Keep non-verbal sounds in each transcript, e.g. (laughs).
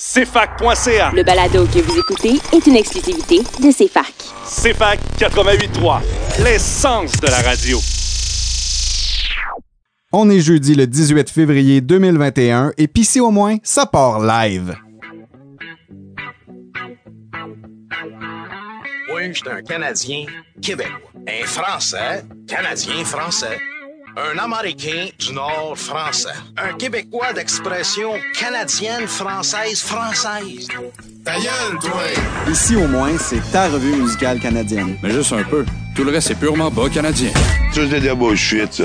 CFAC.ca. Le balado que vous écoutez est une exclusivité de CFAC. CFAC 88.3, l'essence de la radio. On est jeudi le 18 février 2021 et puis si au moins, ça part live. Oui, je suis un Canadien québécois. Un Français, Canadien français. Un Américain du Nord français. Un Québécois d'expression canadienne, française, française. Ta gueule, toi! Ici au moins, c'est ta revue musicale canadienne. Mais juste un peu. Tout le reste, c'est purement bas canadien. C'est de la bullshit, ça.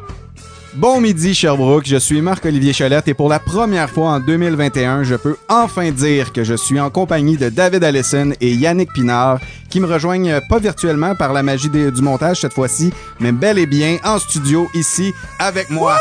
Bon midi Sherbrooke, je suis Marc-Olivier Chalette et pour la première fois en 2021, je peux enfin dire que je suis en compagnie de David Allison et Yannick Pinard qui me rejoignent pas virtuellement par la magie du montage cette fois-ci, mais bel et bien en studio ici avec moi.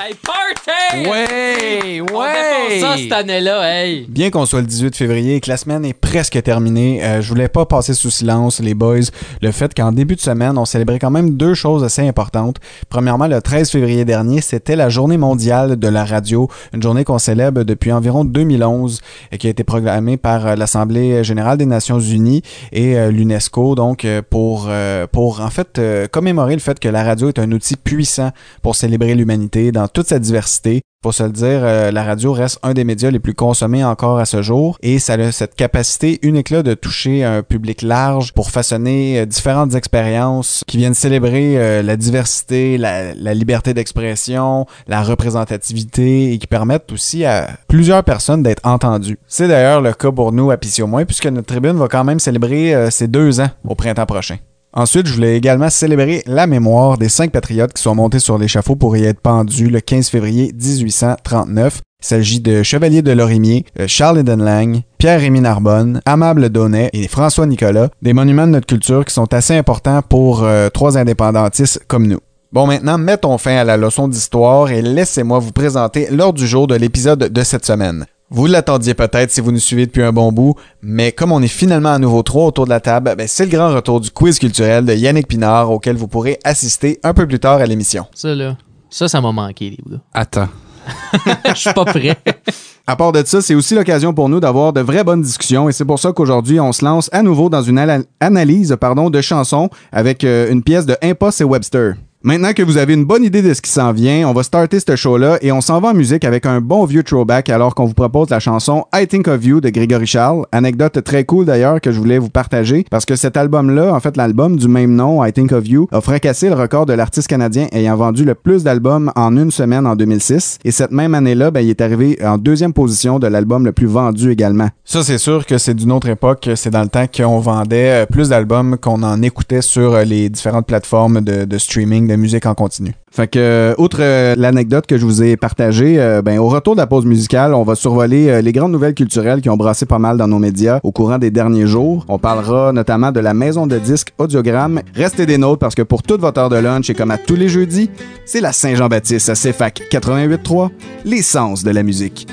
Hey, party! Ouais, On ouais. ça cette année-là, hey! Bien qu'on soit le 18 février et que la semaine est presque terminée, euh, je voulais pas passer sous silence, les boys, le fait qu'en début de semaine, on célébrait quand même deux choses assez importantes. Premièrement, le 13 février dernier, c'était la journée mondiale de la radio, une journée qu'on célèbre depuis environ 2011 et qui a été programmée par euh, l'Assemblée générale des Nations Unies et euh, l'UNESCO, donc euh, pour, euh, pour en fait commémorer le fait que la radio est un outil puissant pour célébrer l'humanité dans toute sa diversité. Faut se le dire, euh, la radio reste un des médias les plus consommés encore à ce jour et ça a cette capacité unique-là de toucher un public large pour façonner euh, différentes expériences qui viennent célébrer euh, la diversité, la, la liberté d'expression, la représentativité et qui permettent aussi à plusieurs personnes d'être entendues. C'est d'ailleurs le cas pour nous à Pissy au moins puisque notre tribune va quand même célébrer ses deux ans au printemps prochain. Ensuite, je voulais également célébrer la mémoire des cinq patriotes qui sont montés sur l'échafaud pour y être pendus le 15 février 1839. Il s'agit de Chevalier de Lorimier, euh, Charles Eden Lang, Pierre-Rémy Narbonne, Amable Donnet et François Nicolas, des monuments de notre culture qui sont assez importants pour euh, trois indépendantistes comme nous. Bon, maintenant, mettons fin à la leçon d'histoire et laissez-moi vous présenter l'ordre du jour de l'épisode de cette semaine. Vous l'attendiez peut-être si vous nous suivez depuis un bon bout, mais comme on est finalement à nouveau trois autour de la table, ben, c'est le grand retour du quiz culturel de Yannick Pinard auquel vous pourrez assister un peu plus tard à l'émission. Ça, là, ça, ça m'a manqué, les gars. Attends. (laughs) Je suis pas prêt. (laughs) À part de ça, c'est aussi l'occasion pour nous d'avoir de vraies bonnes discussions et c'est pour ça qu'aujourd'hui, on se lance à nouveau dans une analyse pardon, de chansons avec euh, une pièce de Impost et Webster. Maintenant que vous avez une bonne idée de ce qui s'en vient, on va starter ce show-là et on s'en va en musique avec un bon vieux throwback alors qu'on vous propose la chanson I Think of You de Grégory Charles. Anecdote très cool d'ailleurs que je voulais vous partager parce que cet album-là, en fait l'album du même nom, I Think of You, a fracassé le record de l'artiste canadien ayant vendu le plus d'albums en une semaine en 2006. Et cette même année-là, ben, il est arrivé en deuxième position de l'album le plus vendu également. Ça, c'est sûr que c'est d'une autre époque. C'est dans le temps qu'on vendait euh, plus d'albums qu'on en écoutait sur euh, les différentes plateformes de, de streaming musique en continu. Fait que, euh, outre euh, l'anecdote que je vous ai partagée, euh, ben, au retour de la pause musicale, on va survoler les grandes nouvelles culturelles qui ont brassé pas mal dans nos médias au courant des derniers jours. On parlera notamment de la maison de disques Audiogramme. Restez des nôtres parce que pour toute votre heure de lunch et comme à tous les jeudis, c'est la Saint-Jean-Baptiste à CFAC 88.3, l'essence de la musique.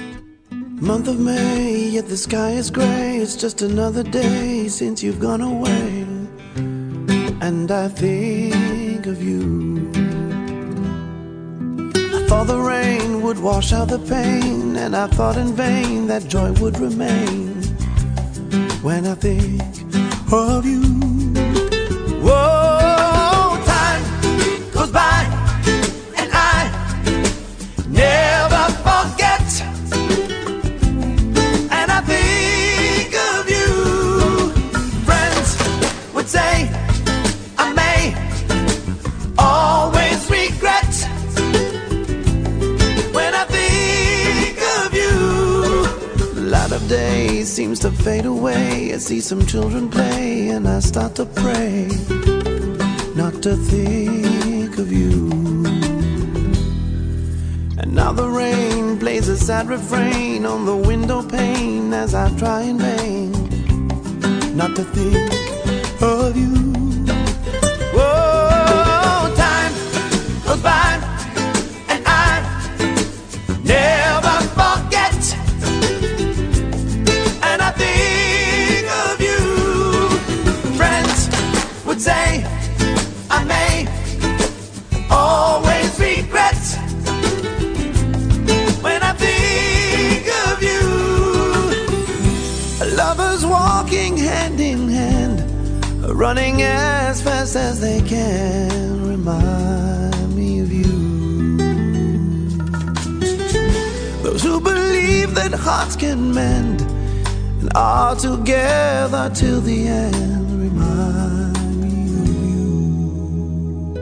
Month of May, yet the sky is gray. It's just another day since you've gone away. And I think of you. Thought the rain would wash out the pain, and I thought in vain that joy would remain. When I think of you. Whoa, day seems to fade away. I see some children play, and I start to pray not to think of you. And now the rain plays a sad refrain on the window pane as I try in vain not to think of you. Running as fast as they can remind me of you. Those who believe that hearts can mend and are together till the end remind me of you.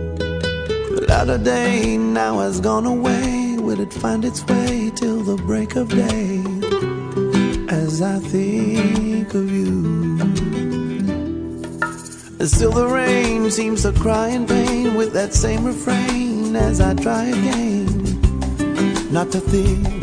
The latter day now has gone away. Will it find its way till the break of day? As I think of you. Still the rain seems to cry in pain with that same refrain as I try again. Not to think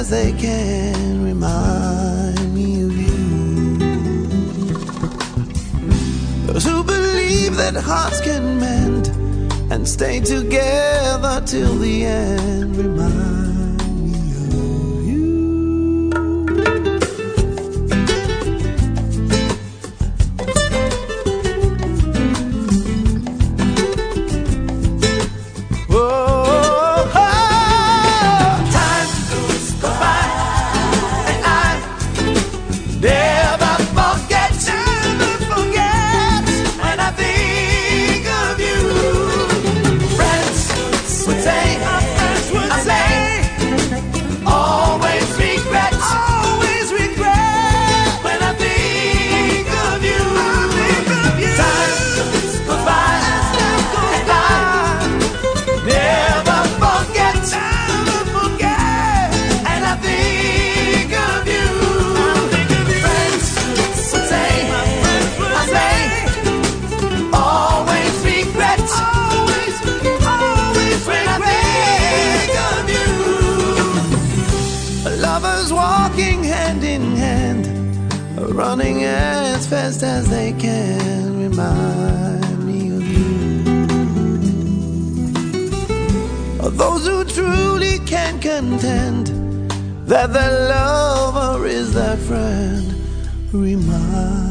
as they can, remind me of you. Those who believe that hearts can mend and stay together till the end, remind as they can, remind me of you. Those who truly can contend that their lover is their friend, remind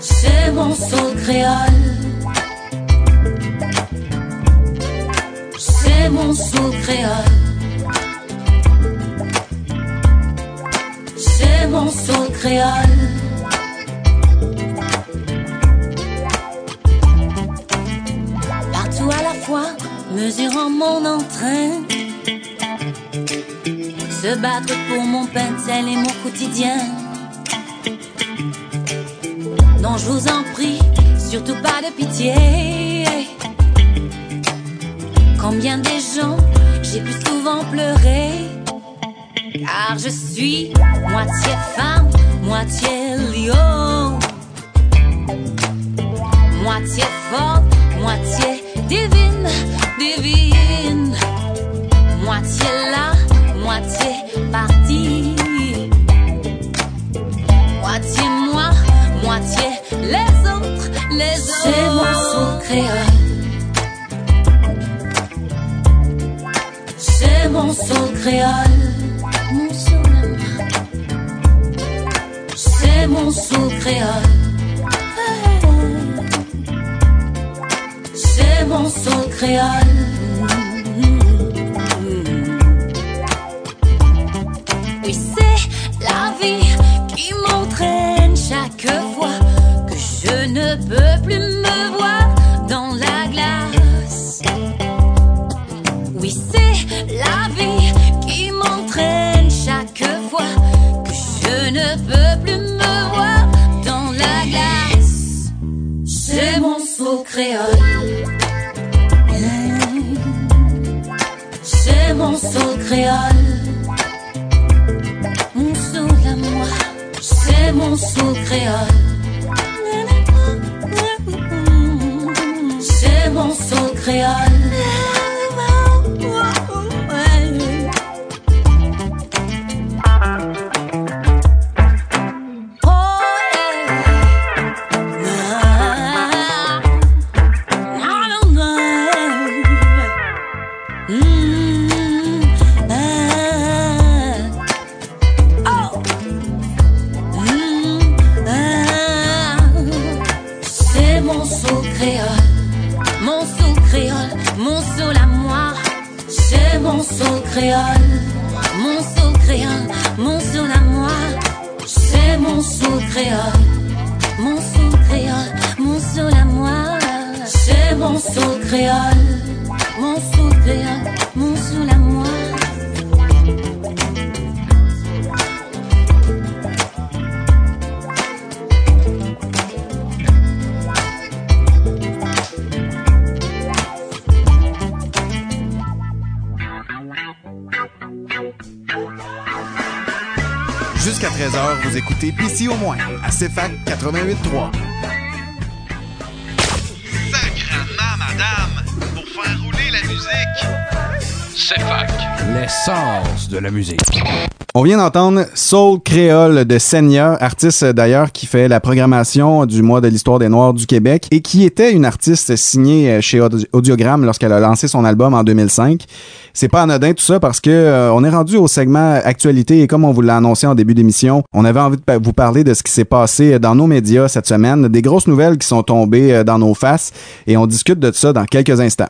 C'est mon soul créole. C'est mon soul créole. C'est mon soul créole. Partout à la fois, mesurant mon entrain. Se battre pour mon pain et mon quotidien. Non, je vous en prie, surtout pas de pitié. Combien des gens j'ai pu souvent pleurer. Car je suis moitié femme, moitié lion. Moitié forte, moitié divine, divine. Moitié là, moitié partie. Moitié moi, moitié les autres, les autres. C'est mon soul créole. mon soul créole. Mon moi. C'est mon soul créole. C'est mon soul créole. C'est mon soul créole. C'est mon soul créole. Mon soul à moi, c'est mon soul créole. C'est mon soul créole. 88.3. Sacrement, madame, pour faire rouler la musique. C'est fac. L'essence de la musique. On vient d'entendre Soul Créole de Senya, artiste d'ailleurs qui fait la programmation du mois de l'histoire des Noirs du Québec et qui était une artiste signée euh, chez Audi- Audiogramme lorsqu'elle a lancé son album en 2005. C'est pas anodin tout ça parce que euh, on est rendu au segment actualité et comme on vous l'a annoncé en début d'émission, on avait envie de vous parler de ce qui s'est passé dans nos médias cette semaine, des grosses nouvelles qui sont tombées euh, dans nos faces et on discute de ça dans quelques instants.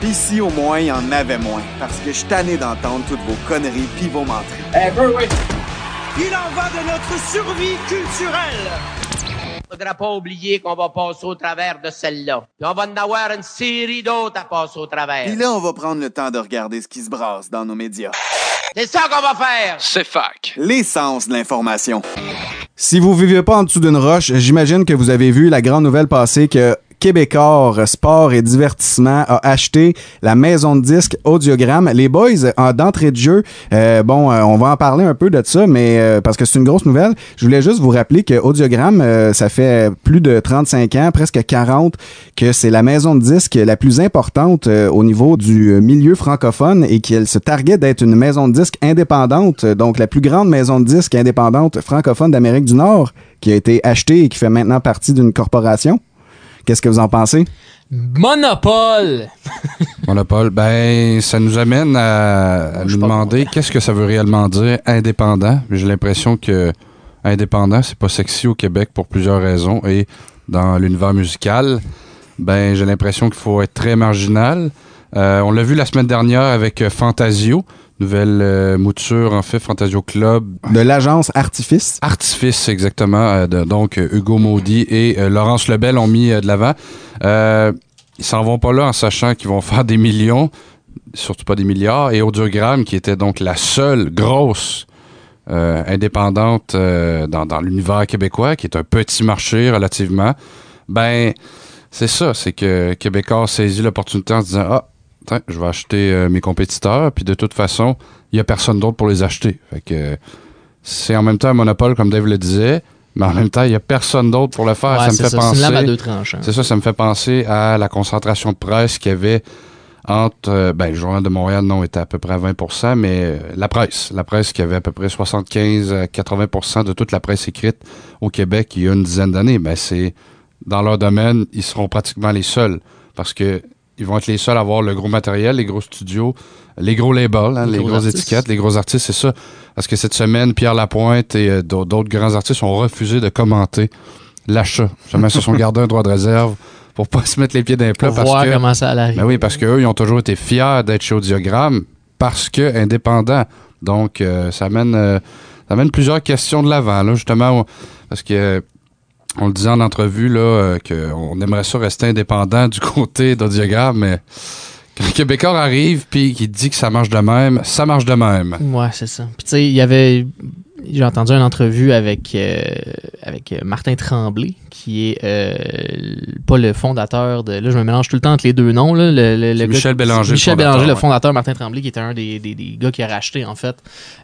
PC au moins, il y en avait moins. Parce que je suis tanné d'entendre toutes vos conneries pis vos menteries. Il en va de notre survie culturelle. Faudra pas oublier qu'on va passer au travers de celle-là. Puis on va en avoir une série d'autres à passer au travers. Puis là, on va prendre le temps de regarder ce qui se brasse dans nos médias. C'est ça qu'on va faire. C'est fac. L'essence de l'information. Si vous vivez pas en dessous d'une roche, j'imagine que vous avez vu la grande nouvelle passer que Québécois Sport et Divertissement a acheté la maison de disques Audiogramme. Les boys, en d'entrée de jeu, euh, bon, euh, on va en parler un peu de ça, mais euh, parce que c'est une grosse nouvelle, je voulais juste vous rappeler que Audiogramme, euh, ça fait plus de 35 ans, presque 40, que c'est la maison de disques la plus importante euh, au niveau du euh, milieu francophone et qu'elle se targuait d'être une maison de disques indépendante, euh, donc la plus grande maison de disques indépendante francophone d'Amérique du Nord, qui a été achetée et qui fait maintenant partie d'une corporation. Qu'est-ce que vous en pensez? Monopole! (laughs) Monopole, ben, ça nous amène à, à nous demander qu'est-ce que ça veut réellement dire indépendant. J'ai l'impression que indépendant, c'est pas sexy au Québec pour plusieurs raisons. Et dans l'univers musical, ben, j'ai l'impression qu'il faut être très marginal. Euh, on l'a vu la semaine dernière avec euh, Fantasio, nouvelle euh, mouture, en fait, Fantasio Club. De l'agence Artifice. Artifice, exactement. euh, de- donc, euh, Hugo Maudy et euh, Laurence Lebel ont mis de l'avant. Ils s'en vont pas là en sachant qu'ils vont (laughs) faire des millions, surtout pas des milliards. Et Audiogramme, qui était donc la seule grosse indépendante dans, dans l'univers québécois, qui est un petit marché relativement, ben, c'est ça, c'est que Québécois a saisi l'opportunité en se disant Ah, tiens, je vais acheter euh, mes compétiteurs, puis de toute façon, il n'y a personne d'autre pour les acheter. Fait que c'est en même temps un monopole, comme Dave le disait, mais en même temps, il n'y a personne d'autre pour le faire. Ouais, ça me c'est fait ça, penser. c'est à deux tranchants. C'est ça, ça me fait penser à la concentration de presse qu'il y avait entre. euh, ben, le Journal de Montréal, non, était à peu près à 20% mais euh, la presse. La presse qui avait à peu près 75 à 80% de toute la presse écrite au Québec il y a une dizaine d'années. Ben, c'est. Dans leur domaine, ils seront pratiquement les seuls. Parce que ils vont être les seuls à avoir le gros matériel, les gros studios, les gros labels, hein, Les les, gros grosses étiquettes, les gros artistes, c'est ça. Parce que cette semaine, Pierre Lapointe et euh, d'au- d'autres grands artistes ont refusé de commenter l'achat. Jamais ils se sont (laughs) gardés un droit de réserve pour pas se mettre les pieds dans les plats. Pour parce voir que, comment ça allait. Ben oui, parce qu'eux, ils ont toujours été fiers d'être chez Audiogramme parce que indépendants. Donc, euh, ça amène, euh, ça amène plusieurs questions de l'avant, là, justement, parce que on le disait en entrevue, là, euh, qu'on aimerait ça rester indépendant du côté d'Audiogramme, mais quand le Québécois arrive puis qu'il dit que ça marche de même, ça marche de même. Ouais, c'est ça. Puis tu sais, il y avait. J'ai entendu une entrevue avec, euh, avec euh, Martin Tremblay, qui est euh, pas le fondateur de. Là, je me mélange tout le temps entre les deux noms. Là, le, le- le C'est gars- Michel Bélanger, Michel le Bélanger, fondateur, le ouais. fondateur, Martin Tremblay, qui était un des, des, des gars qui a racheté, en fait,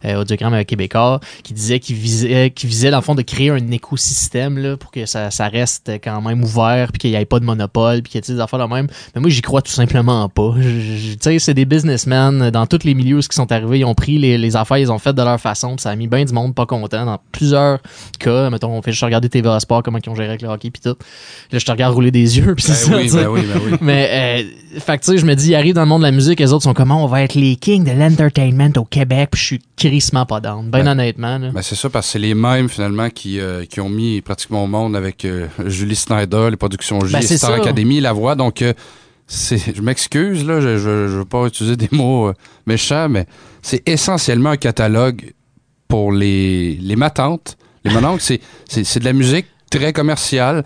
euh, Audiogramme avec Québécois, qui disait qu'il visait, qu'il visait, dans le fond, de créer un écosystème là, pour que ça, ça reste quand même ouvert, puis qu'il n'y ait pas de monopole, puis qu'il y ait des affaires de même. Mais moi, j'y crois tout simplement pas. Tu sais, c'est des businessmen dans tous les milieux ce qui sont arrivés. Ils ont pris les, les affaires, ils ont fait de leur façon, puis ça a mis bien du monde pas content dans plusieurs cas. Mettons, on fait juste regarder TVA Sport, comment ils ont géré avec le hockey, puis tout. Là, je te regarde rouler des yeux, puis Ben ça. oui, ben oui, ben oui. (laughs) Mais, euh, fait tu sais, je me dis, ils arrivent dans le monde de la musique, les autres sont comment on va être les kings de l'entertainment au Québec, puis je suis crissement pas down. Ben, Ben, honnêtement, là. Ben, c'est ça, parce que c'est les mêmes, finalement, qui, euh, qui ont mis pratiquement au monde avec euh, Julie Snyder, les productions J, c'est Star. Academy, La Voix. Donc, euh, c'est, je m'excuse, là, je, je, je veux pas utiliser des mots euh, méchants, mais c'est essentiellement un catalogue pour les, les matantes, les mononcles. C'est, c'est, c'est de la musique très commerciale.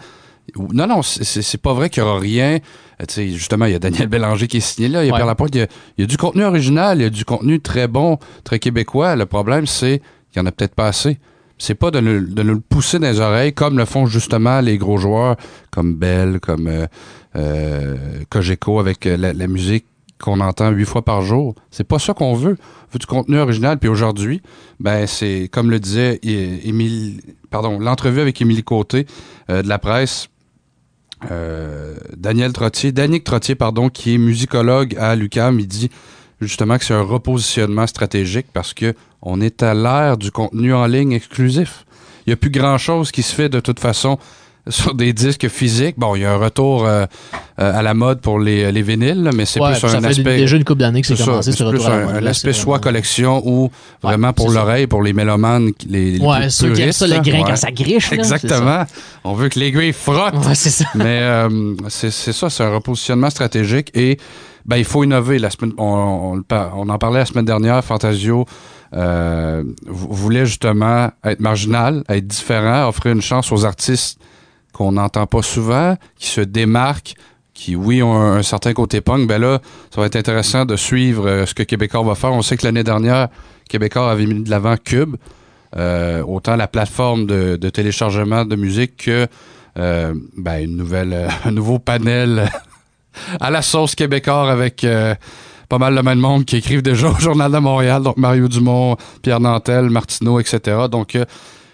Non, non, c'est, c'est pas vrai qu'il y aura rien. Euh, tu sais, justement, il y a Daniel Bélanger qui est signé là, il y a Ouais. Pierre il y a, il y a du contenu original, il y a du contenu très bon, très québécois. Le problème, c'est qu'il y en a peut-être pas assez. C'est pas de nous, de nous le pousser dans les oreilles comme le font justement les gros joueurs comme Bell, comme euh, euh, Cogeco avec euh, la, la musique qu'on entend huit fois par jour. C'est pas ça qu'on veut. On veut du contenu original. Puis aujourd'hui, ben c'est comme le disait Émile, pardon, l'entrevue avec Émilie Côté euh, de la presse. euh, Daniel Trottier, Danick Trottier, pardon, qui est musicologue à l'UQAM, il dit justement que c'est un repositionnement stratégique parce que on est à l'ère du contenu en ligne exclusif. Il n'y a plus grand-chose qui se fait de toute façon sur des disques physiques. Bon, il y a un retour euh, euh, à la mode pour les, les vinyles, là, mais c'est Ouais, plus un aspect... déjà une couple d'années que c'est commencé, ce c'est retour plus à la un, mode, un là, aspect soit vraiment- collection ou vraiment pour l'oreille, pour les mélomanes, les, les Ouais, ceux qui aiment ça, le grain quand ça griche, là, Exactement. On veut que frottent. Ouais, c'est ça. Mais euh, c'est ça, c'est un repositionnement stratégique et ben, il faut innover. La semaine, on, on on en parlait la semaine dernière, Fantasio euh, vou- voulait justement être marginal, être différent, offrir une chance aux artistes qu'on n'entend pas souvent, qui se démarquent, qui, oui, ont un, certain côté punk. Ben là, ça va être intéressant de suivre euh, ce que Québécois va faire. On sait que l'année dernière, Québécois avait mis de l'avant Cube, euh, autant la plateforme de, de téléchargement de musique que euh, ben, (laughs) un nouveau panel (laughs) à la sauce québécois avec pas mal le même monde qui écrivent déjà au Journal de Montréal, donc Mario Dumont, Pierre Nantel, Martineau, etc. Donc,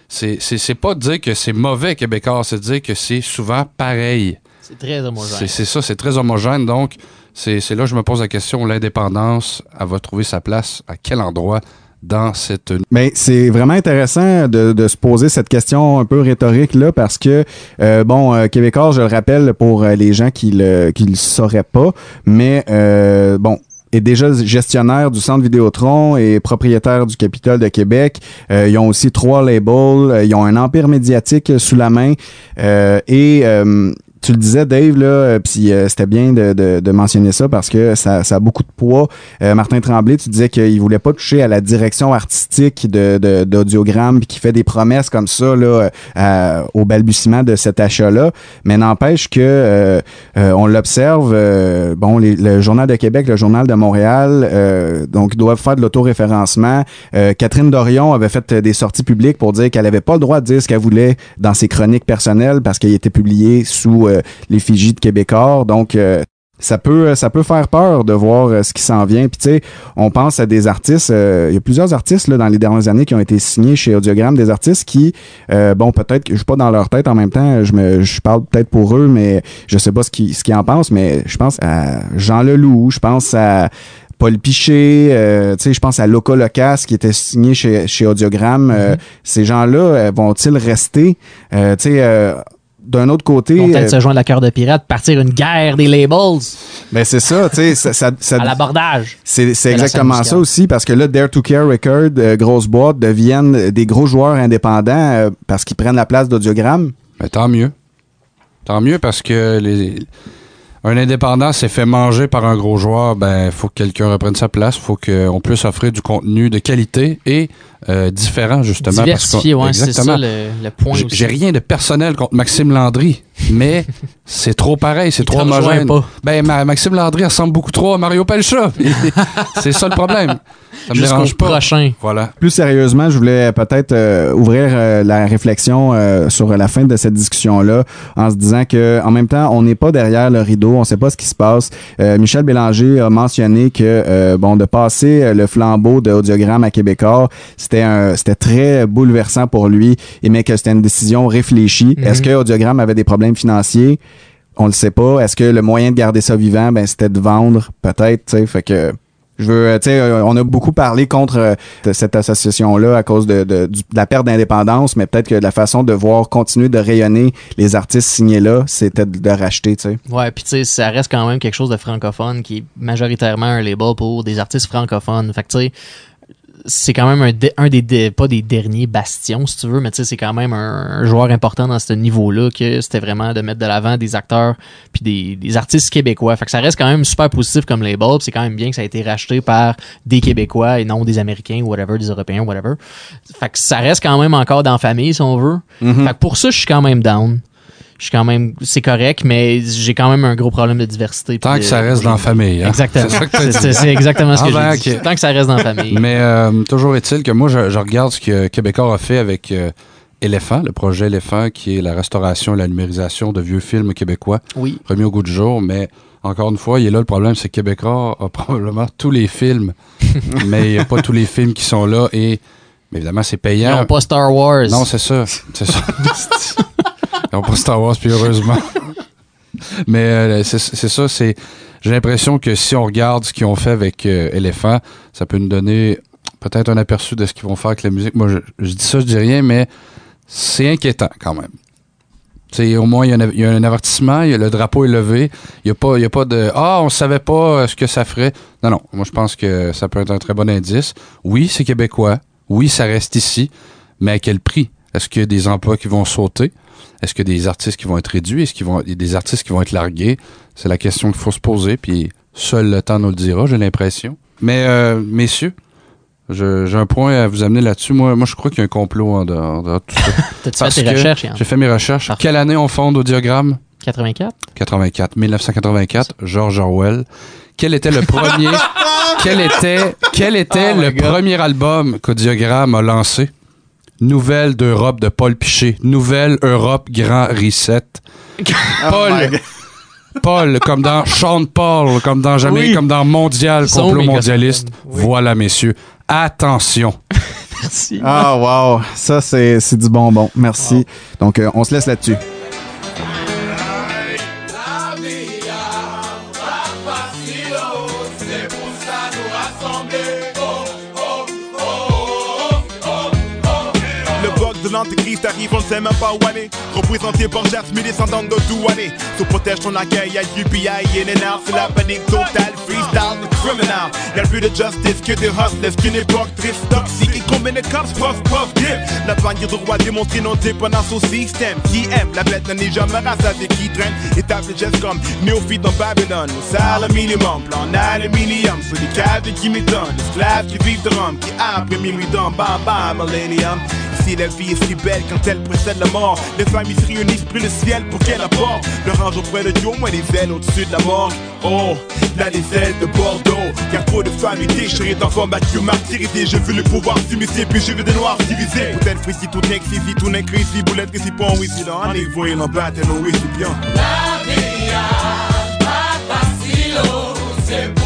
c'est c'est- c'est pas de dire que c'est mauvais québécois, c'est de dire que c'est souvent pareil. C'est très homogène. C'est ça, c'est très homogène. Donc, c'est c'est là que je me pose la question, l'indépendance, elle va trouver sa place à quel endroit dans cette... Mais c'est vraiment intéressant de, de se poser cette question un peu rhétorique là parce que euh, bon euh, Québécois, je le rappelle pour euh, les gens qui le qui le sauraient pas, mais euh, bon est déjà gestionnaire du Centre Vidéotron et propriétaire du Capitole de Québec. Euh, ils ont aussi trois labels. Euh, Ils ont un empire médiatique sous la main. Euh, et euh, tu le disais, Dave, là, euh, puis euh, c'était bien de, de- de mentionner ça parce que ça, ça a beaucoup de poids. Euh, Martin Tremblay, tu disais qu'il voulait pas toucher à la direction artistique de, d'Audiogramme qu'il fait des promesses comme ça là, euh, au balbutiement de cet achat-là. Mais n'empêche que euh, on l'observe, bon, les- le Journal de Québec, le Journal de Montréal, donc doivent faire de l'autoréférencement. Catherine Dorion avait fait des sorties publiques pour dire qu'elle avait pas le droit de dire ce qu'elle voulait dans ses chroniques personnelles parce qu'elle était publiée sous euh, l'effigie de Québécois. Donc euh, ça peut ça peut faire peur de voir euh, ce qui s'en vient. Puis tu sais, on pense à des artistes. euh, Il y a plusieurs artistes là, dans les dernières années qui ont été signés chez Audiogramme, des artistes qui, euh, bon, peut-être que je suis pas dans leur tête en même temps. Je me, je parle peut-être pour eux, mais je sais pas ce qu'ils ce qu'ils en pensent. Mais je pense à Jean Leloup, je pense à Paul Piché, euh, tu sais, je pense à Loca Locas qui était signé chez, chez Audiogramme. Euh, ces gens-là euh, vont-ils rester? Euh, tu sais, euh, d'un autre côté. Ils vont peut-être euh, se joindre à cœur de pirate, partir une guerre des labels ben c'est ça, tu sais, ça, ça- ça- à l'abordage. c'est la exactement ça aussi parce que là, Dare to Care Record, euh, grosse boîte, deviennent des gros joueurs indépendants euh, parce qu'ils prennent la place d'Audiogramme. Ben, tant mieux. Tant mieux parce que les... un indépendant s'est fait manger par un gros joueur. Ben, faut que quelqu'un reprenne sa place. faut qu'on puisse offrir du contenu de qualité et euh, différent, justement. Diversifié, parce ouais, que- c'est ça le, le point J'ai- rien de personnel contre Maxime Landry, mais (laughs) c'est trop pareil, c'est trop homogène. Ben, Ma- Maxime Landry ressemble beaucoup trop à Mario Pelcha. (laughs) c'est ça le problème. Ça me Jusqu'au dérange pas. prochain. Voilà. Plus sérieusement, je voulais peut-être euh, ouvrir euh, la réflexion euh, sur la fin de cette discussion-là en se disant que en même temps, on n'est pas derrière le rideau, on ne sait pas ce qui se passe. Euh, Michel Bélanger a mentionné que euh, bon, de passer euh, le flambeau de audiogramme à Québécois, c'était un- c'était très bouleversant pour lui, et mais que c'était une décision réfléchie. Mhm. Est-ce que audiogramme avait des problèmes financiers? On le sait pas. Est-ce que le moyen de garder ça vivant, ben c'était de vendre, peut-être, tu sais, fait que je veux, euh, tu sais, euh, on a beaucoup parlé contre euh, cette association-là à cause de, la perte d'indépendance, mais peut-être que la façon de voir continuer de rayonner les artistes signés là, c'était de, de racheter, tu sais. Ouais, puis tu sais, ça reste quand même quelque chose de francophone qui est majoritairement un label pour des artistes francophones. Fait que tu sais, c'est quand même un, des, pas des derniers bastions, si tu veux, mais tu sais, c'est quand même un, un joueur important dans ce niveau-là que c'était vraiment de mettre de l'avant des acteurs puis des, des artistes québécois. Fait que ça reste quand même super positif comme label. C'est quand même bien que ça a été racheté par des Québécois et non des Américains ou whatever, des Européens, whatever. Fait que ça reste quand même encore dans la famille, si on veut. Mhm. Fait que pour ça, je suis quand même down. Je suis quand même, c'est correct, mais j'ai quand même un gros problème de diversité. Tant que ça reste dans la famille. Exactement. C'est exactement ce que j'ai dit. Tant que ça reste dans (laughs) la famille. Mais euh, toujours est-il que moi, je, je regarde ce que Québécois a fait avec euh, Éléphant, le projet Éléphant, qui est la restauration et la numérisation de vieux films québécois Oui. remis au goût du jour. Mais encore une fois, il est là le problème, c'est que Québécois a (laughs) probablement tous les films, (laughs) mais il n'y a pas tous les films qui sont là. Et mais évidemment, c'est payant. n'ont pas Star Wars. Non, c'est ça. C'est ça. Ils n'ont pas Star Wars, puis heureusement. (laughs) Mais euh, c'est ça, c'est. J'ai l'impression que si on regarde ce qu'ils ont fait avec euh, Elephant, ça peut nous donner peut-être un aperçu de ce qu'ils vont faire avec la musique. Moi, je, je dis ça, je dis rien, mais c'est inquiétant quand même. Tu sais, au moins, il y, a un, il y a un avertissement, y a le drapeau est levé. Il n'y a, pas- y a pas de Ah, on savait pas euh, ce que ça ferait. Non, non. Moi, je pense que ça peut être un très bon indice. Oui, c'est québécois. Oui, ça reste ici. Mais à quel prix? Est-ce qu'il y a des emplois qui vont sauter? Est-ce qu'il y a des artistes qui vont être réduits? Est-ce qu'il y a des artistes qui vont être largués? C'est la question qu'il faut se poser, puis seul le temps nous le dira, j'ai l'impression. Mais, euh, messieurs, j'ai un point à vous amener là-dessus. Moi, moi, je crois qu'il y a un complot en dehors de tout ça. (laughs) T'as-tu Parce fait tes que recherches, Yann? J'ai fait mes recherches. Parfait. Quelle année on fonde au diagramme? 84? 84. 1984, George Orwell. Quel était le premier, (laughs) quel était, quel était Oh le God. premier album qu'Audiogramme a lancé? Nouvelle d'Europe de Paul Piché. Nouvelle Europe Grand Reset. (laughs) Paul. Paul, comme dans Sean Paul, comme dans Jamais, Oui. comme dans Mondial, complot mondialiste. Oui. Voilà, messieurs. Attention. (laughs) Merci. Ah, wow. Ça, c'est c'est du bonbon. Merci. Donc, euh, on se laisse là-dessus. De l'antéchrist arrive, on sait même pas où aller. Représenté par Jasmine, descendant de Douané. Se protège ton accueil, y'a UPI, and out. C'est la panique totale, freestyle, the criminal. Y'a plus de justice que de hustlers, qu'une époque triste, toxique. Et combien de cops, puff, puff, dip. La bannière de roi démontrée non dépendance au système. Qui aime, la bête n'est jamais rassasiée, qui traîne. Étape de gestes comme néophyte dans Babylone. Au salaire minimum, plan aluminium. Sur les cadres qui m'étonnent. Esclaves qui vivent de rhum, qui après minuit dans bam bam, millennium. Si la vie est si belle quand elle précède la mort, les familles se réunissent plus le ciel pour qu'elle apporte leur ange auprès de Dieu, moins les ailes au-dessus de la mort. Oh, là les ailes de Bordeaux, car trop de familles déchirées d'enfants battus, martyrisés. Je veux le pouvoir s'immiscer, puis je veux des noirs divisés. Peut-être frissi, tout n'est que si, tout n'est que ici, boulette que si, bon, oui, si, dans battre, non, oui, c'est bien. C'est pour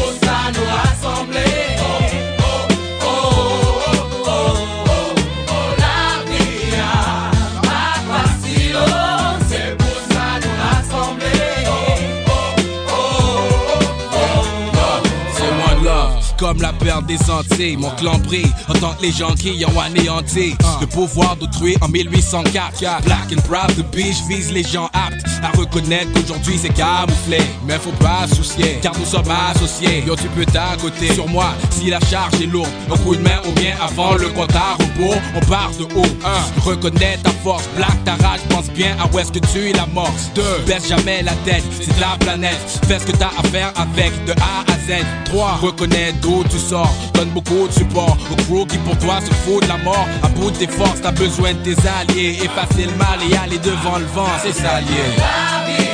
ça nous comme la perte des sentiers. Mon clan brille en tant que les gens qui ont anéanti le pouvoir d'autrui en 1804. Black and proud the beach vise les gens aptes à reconnaître qu'aujourd'hui c'est camouflé. Mais faut pas soucier, car nous sommes associés. Yo, tu peux t'accoter sur moi si la charge est lourde. Un coup de main ou bien avant le compte à rebours, on part de haut. Un, reconnais ta force, black ta rage, pense bien à où est-ce que tu es la mort. Deux, baisse jamais la tête, c'est la planète. Fais ce que t'as à faire avec de A à Z. 3. Reconnais d'où tu sors, donne beaucoup de support au crew qui pour toi se fout de la mort. À bout de tes forces, t'as besoin de tes alliés. Effacer le mal et aller devant le vent, c'est ça lié.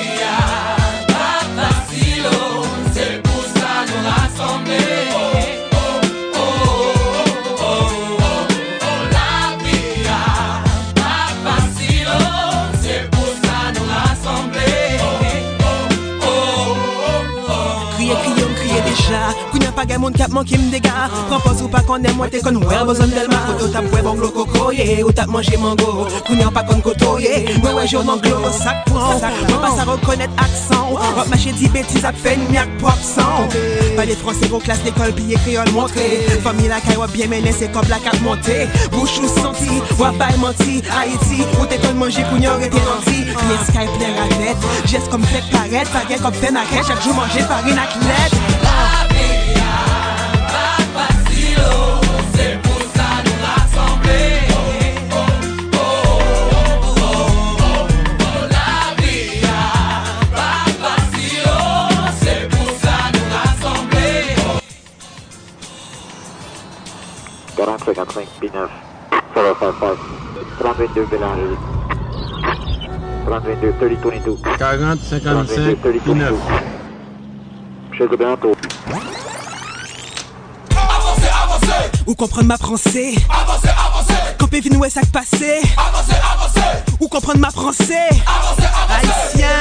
Pa gen moun kap manke m dega Propos ou pa konen mwen te kon wè bozon delma Koto tap wè bon glo koko ye Ou tap manje mango Kounya pa kon koto ye Mwen wè joun an glo sak pran Mwen pas a rekonnet aksan Wap mache di betis ap fen miak pop san Pa de franse ro klas l'ekol piye kriol montre Fami la wap bien mene se kop la kap monte Bouch ou santi Wap bay manti Haiti Ou te kon manje kounya rete nanti Kriye Skype lè radet Jes kom fek paret Pa gen kop fè na ken Chak jou manje farine ak 55 P9 055 3022 Bélanger 3022 3022 40 55 P9 Chez le bientôt Avancez, avancez Ou comprendre ma français Avancez, avancez Campé vin ouest ak passé Avancez, avancez! Ou comprendre ma français? Avancez, avancez! Haïtien.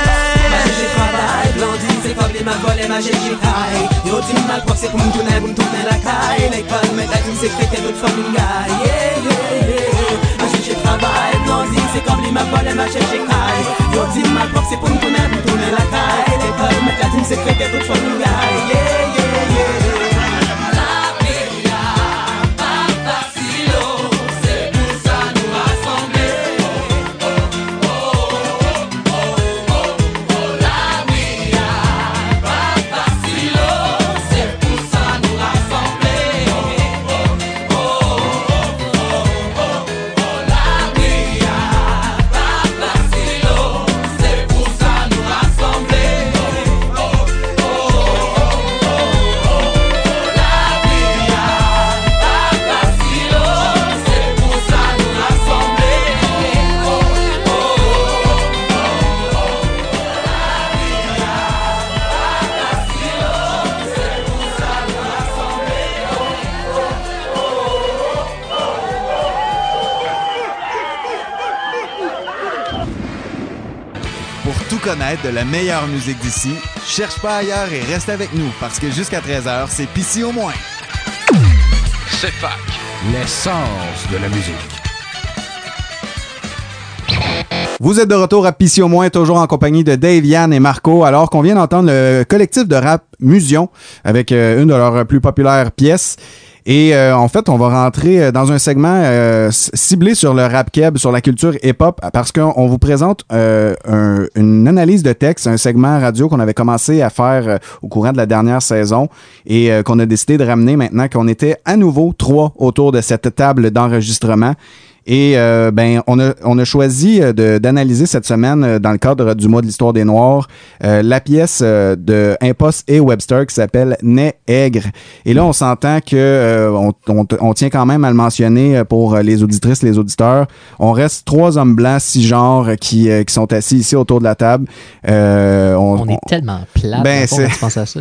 J'ai travail, blondine, c'est pas ma volée, ma j'ai high Yo, dis mal prof, c'est pour m'tourner, pour m'tourner la caille. L'école, mais la team, c'est fait que d'autres familles Yeah, yeah, yeah. J'ai travail, blondine, c'est comme ma volée, ma j'ai high Yo, dis mal prof, c'est pour m'tourner, pour m'tourner la caille. L'école, mais la team, c'est fait que d'autres familles Yeah, yeah, yeah connaître de la meilleure musique d'ici, cherche pas ailleurs et reste avec nous parce que jusqu'à 13h, c'est Pissy au moins. C'est fac, l'essence de la musique. Vous êtes de retour à Pissy au moins, toujours en compagnie de Dave, Yann et Marco, alors qu'on vient d'entendre le collectif de rap Musion avec euh, une de leurs plus populaires pièces. Et euh, en fait, on va rentrer euh, dans un segment euh, ciblé sur le rap keb, sur la culture hip-hop, parce qu'on vous présente un- une analyse de texte, un segment radio qu'on avait commencé à faire au courant de la dernière saison et qu'on a décidé de ramener maintenant qu'on était à nouveau trois autour de cette table d'enregistrement. Et euh, ben, on a, on a choisi euh, de- d'analyser cette semaine, euh, dans le cadre du mois de l'histoire des Noirs, euh, la pièce euh, de Impost et Webster qui s'appelle Né Aigre. Et là, on s'entend que euh, on, on- on tient quand même à le mentionner pour les auditrices, les auditeurs. On reste trois hommes blancs, six genres, qui, qui sont assis ici autour de la table. Euh, on, On est tellement plate Ben, c'est- quand tu penses (laughs) à ça.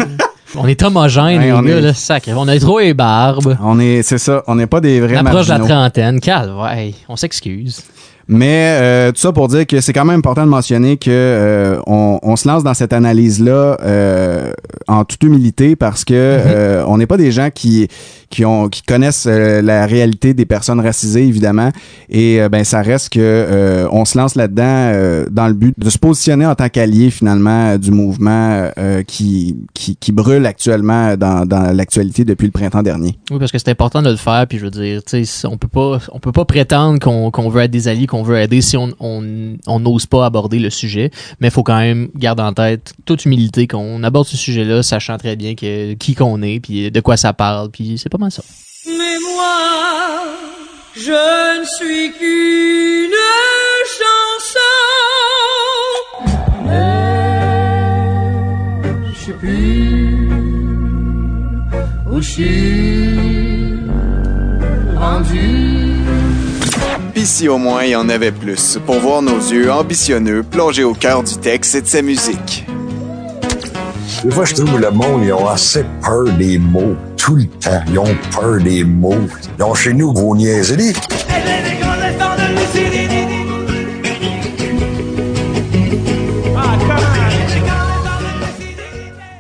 On est homogène, Ouais, on est- là, sacré. On a trop les barbes. On est, c'est ça, on n'est pas des vrais On approche de la trentaine. Calme, ouais, on s'excuse. Mais euh, tout ça pour dire que c'est quand même important de mentionner que euh, on, on se lance dans cette analyse-là euh, en toute humilité parce que euh, on n'est pas des gens qui qui ont qui connaissent euh, la réalité des personnes racisées évidemment et euh, ben ça reste que euh, on se lance là-dedans euh, dans le but de se positionner en tant qu'allié finalement du mouvement euh, qui, qui qui brûle actuellement dans dans l'actualité depuis le printemps dernier. Oui, parce que c'est important de le faire, puis je veux dire, tu sais, on peut pas, on peut pas prétendre qu'on qu'on veut être des alliés, qu'on veut aider si on on on n'ose pas aborder le sujet, mais il faut quand même garder en tête toute humilité qu'on aborde ce sujet-là, sachant très bien que qui qu'on est, puis de quoi ça parle, puis c'est pas mal ça. Mais moi, je ne suis qu'une chanson. Je suis rendu. Pis si au moins il y en avait plus, pour voir nos yeux ambitionneux plonger au cœur du texte et de sa musique. Des fois, je trouve que le monde, ils ont assez peur des mots. Tout le temps, ils ont peur des mots. Ils ont chez nous vos niaiseries.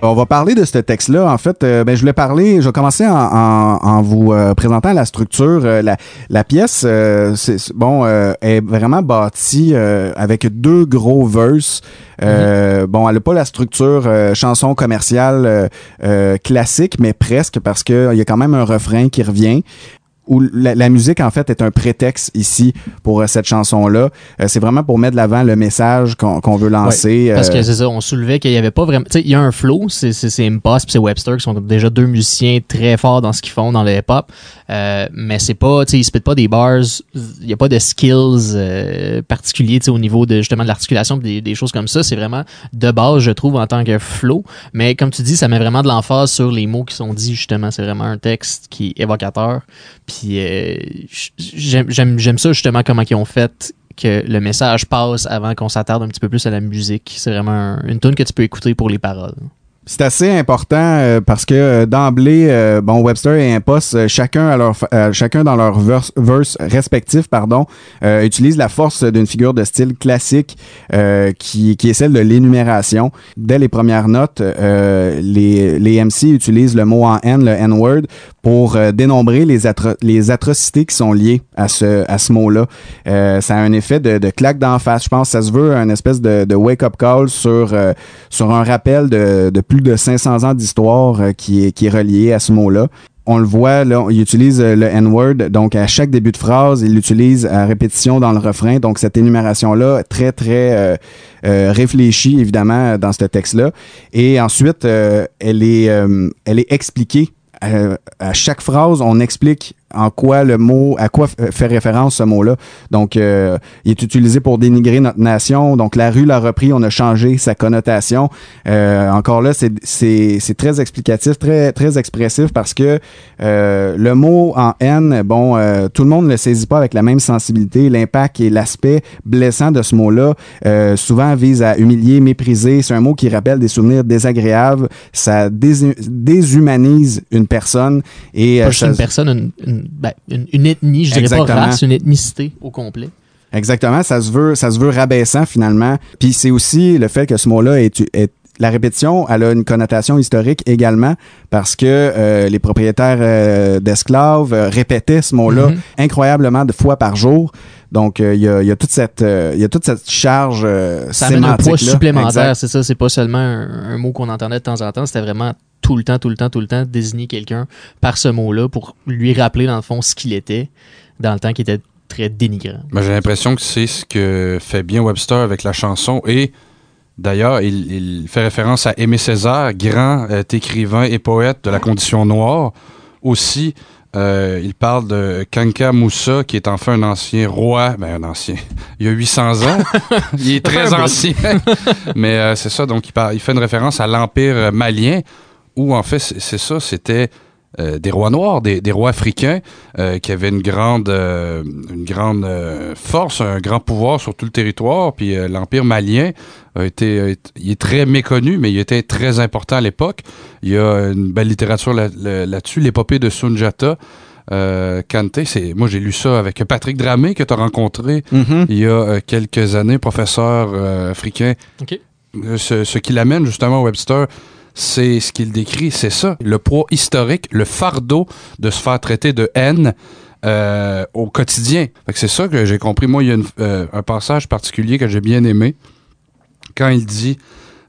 On va parler de ce texte-là. En fait, euh, ben, je voulais parler, je vais commencer en, en- en vous euh, présentant la structure. Euh, la, la pièce, c'est, bon, est vraiment bâtie avec deux gros verses. Euh, Bon, elle n'a pas la structure chanson commerciale classique, mais presque parce qu'il y a quand même un refrain qui revient où la, la musique en fait est un prétexte ici pour euh, cette chanson-là. Euh, c'est vraiment pour mettre de l'avant le message qu'on veut lancer. Parce que euh, c'est ça, on soulevait qu'il y avait pas vraiment. Tu sais, il y a un flow, c'est c'est c'est Impost puis c'est Webster qui sont déjà deux musiciens très forts dans ce qu'ils font dans le hip-hop. Euh, mais c'est pas, tu sais, ils spit pas des bars, il y a pas de skills euh, particuliers, tu sais, au niveau de justement de l'articulation des, des choses comme ça. C'est vraiment de base, je trouve, en tant que flow. Mais comme tu dis, ça met vraiment de l'emphase sur les mots qui sont dits justement. C'est vraiment un texte qui est évocateur. Puis euh, j'aime ça justement comment ils ont fait que le message passe avant qu'on s'attarde un petit peu plus à la musique. C'est vraiment un- une tune que tu peux écouter pour les paroles. C'est assez important euh, parce que euh, d'emblée, euh, bon, Webster et Impost, euh, chacun à leur, euh, chacun dans leur verse, verse respectif, pardon, utilisent la force d'une figure de style classique qui, qui est celle de l'énumération. Dès les premières notes, les, les MC utilisent le mot en N, le N-word, pour dénombrer les, atro- les atrocités qui sont liées à ce, à ce mot-là. Ça a un effet de, de claque d'en face. Je pense que ça se veut un espèce de, de wake-up call sur, sur un rappel de, de plus de 500 ans d'histoire euh, qui, est, qui à ce mot-là. On le voit, là, il utilise euh, le N-word, donc à chaque début de phrase, il l'utilise à répétition dans le refrain. Donc cette énumération-là, très, très euh, réfléchie, évidemment, dans ce texte-là. Et ensuite, elle, est, elle est expliquée à chaque phrase, on explique en quoi le mot, à quoi fait référence ce mot-là. Donc, euh, il est utilisé pour dénigrer notre nation. Donc, la rue l'a repris, on a changé sa connotation. Euh, encore là, c'est- c'est c'est très explicatif, très très expressif parce que euh, le mot en N, bon, euh, tout le monde ne le saisit pas avec la même sensibilité. L'impact et l'aspect blessant de ce mot-là euh, souvent vise à humilier, mépriser. C'est un mot qui rappelle des souvenirs désagréables. Ça dés- déshumanise une personne et Pas euh, juste ça- une personne, une, une, ben, une- une ethnie, je dirais pas race, une ethnicité au complet. Exactement, ça se veut, ça se veut rabaissant finalement. Puis c'est aussi le fait que ce mot-là est, est- la répétition, elle a une connotation historique également parce que euh, les propriétaires euh, d'esclaves euh, répétaient ce mot-là Mhm. incroyablement de fois par jour. Donc il y, a, il y a toute cette, il y a toute cette charge Ça amène un poids supplémentaire, c'est ça. C'est pas seulement un, un mot qu'on entendait de temps en temps, c'était vraiment tout le temps, tout le temps, tout le temps désigner quelqu'un par ce mot-là pour lui rappeler dans le fond ce qu'il était dans le temps qui était très dénigrant. Ben, J'ai l'impression que c'est ce que fait bien Webster avec la chanson. Et d'ailleurs, il, il fait référence à Aimé Césaire, grand euh, écrivain et poète de la condition noire. Aussi, euh, il parle de Kanka Moussa, qui est enfin un ancien roi. Ben, un ancien. (laughs) Il y a 800 ans. (laughs) il est très ancien. (laughs) Mais euh, c'est ça. Donc, il, parle- il fait une référence à l'Empire malien, où en fait, c'est ça. C'était euh, des rois noirs, des, des rois africains euh, qui avaient une grande, euh, une grande euh, force, un grand pouvoir sur tout le territoire. Puis euh, l'empire malien a été, il est très méconnu, mais il était très important à l'époque. Il y a une belle littérature là- là- là-dessus, l'épopée de Sunjata. euh, Kanté, c'est moi j'ai lu ça avec Patrick Dramé que tu as rencontré Mhm. il y a euh, quelques années, professeur euh, africain. OK. Ce, ce qui l'amène justement au Webster, c'est ce qu'il décrit, c'est ça, le poids historique, le fardeau de se faire traiter de haine euh, au quotidien. C'est ça que j'ai compris. Moi, il y a euh, un passage particulier que j'ai bien aimé quand il dit.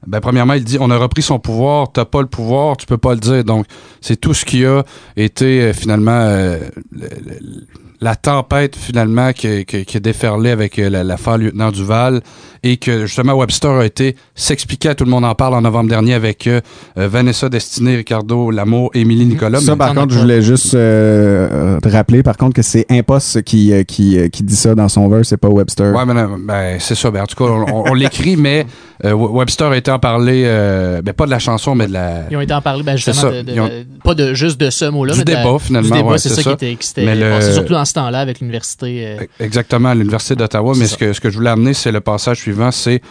Ben, premièrement, il dit on a repris son pouvoir, t'as pas le pouvoir, tu peux pas le dire. Donc, c'est tout ce qui a été euh, finalement euh, le- le- la tempête finalement qui, qui, qui a déferlé avec euh, la- l'affaire lieutenant Duval et que justement Webster a été s'expliquer à tout le monde en parle en novembre dernier avec euh, Vanessa Destinée, Ricardo Lamour, Émilie Nicolas. Ça, Mais- par contre, je voulais juste euh, te rappeler, par contre, que c'est Impost qui, euh, qui, euh, qui dit ça dans son verse, c'est pas Webster. Ouais, mais ben, c'est ça. Ben, en tout cas, on, on- on l'écrit, (laughs) mais euh, Webster a été en parler, euh, ben, pas de la chanson, mais de la. Ils ont été en parler, ben, justement, ça. de- de- Ils ont- pas de, juste de ce mot-là, Du mais de la- débat, finalement, Du débat, ouais, c'est ça, ça. qui était, Mais le- surtout dans ce temps-là avec l'université. euh, Exactement, à l'Université d'Ottawa. Mais ce que, ce que je voulais amener, c'est le passage suivant c'est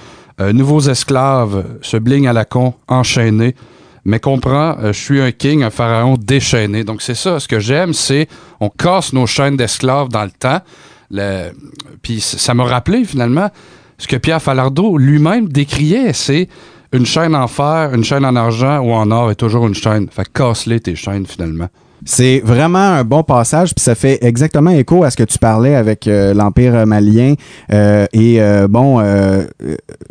euh, Nouveaux esclaves, se bligne à la con, enchaînés. Mais comprends, euh, je suis un king, un pharaon déchaîné. Donc c'est ça. Ce que j'aime, c'est on casse nos chaînes d'esclaves dans le temps. Le- Puis ça m'a rappelé finalement ce que Pierre Falardeau lui-même décriait. C'est une chaîne en fer, une chaîne en argent ou en or est toujours une chaîne. Fait casse-les tes chaînes finalement. C'est vraiment un bon passage, puis ça fait exactement écho à ce que tu parlais avec euh, l'Empire malien. Euh, et euh, bon,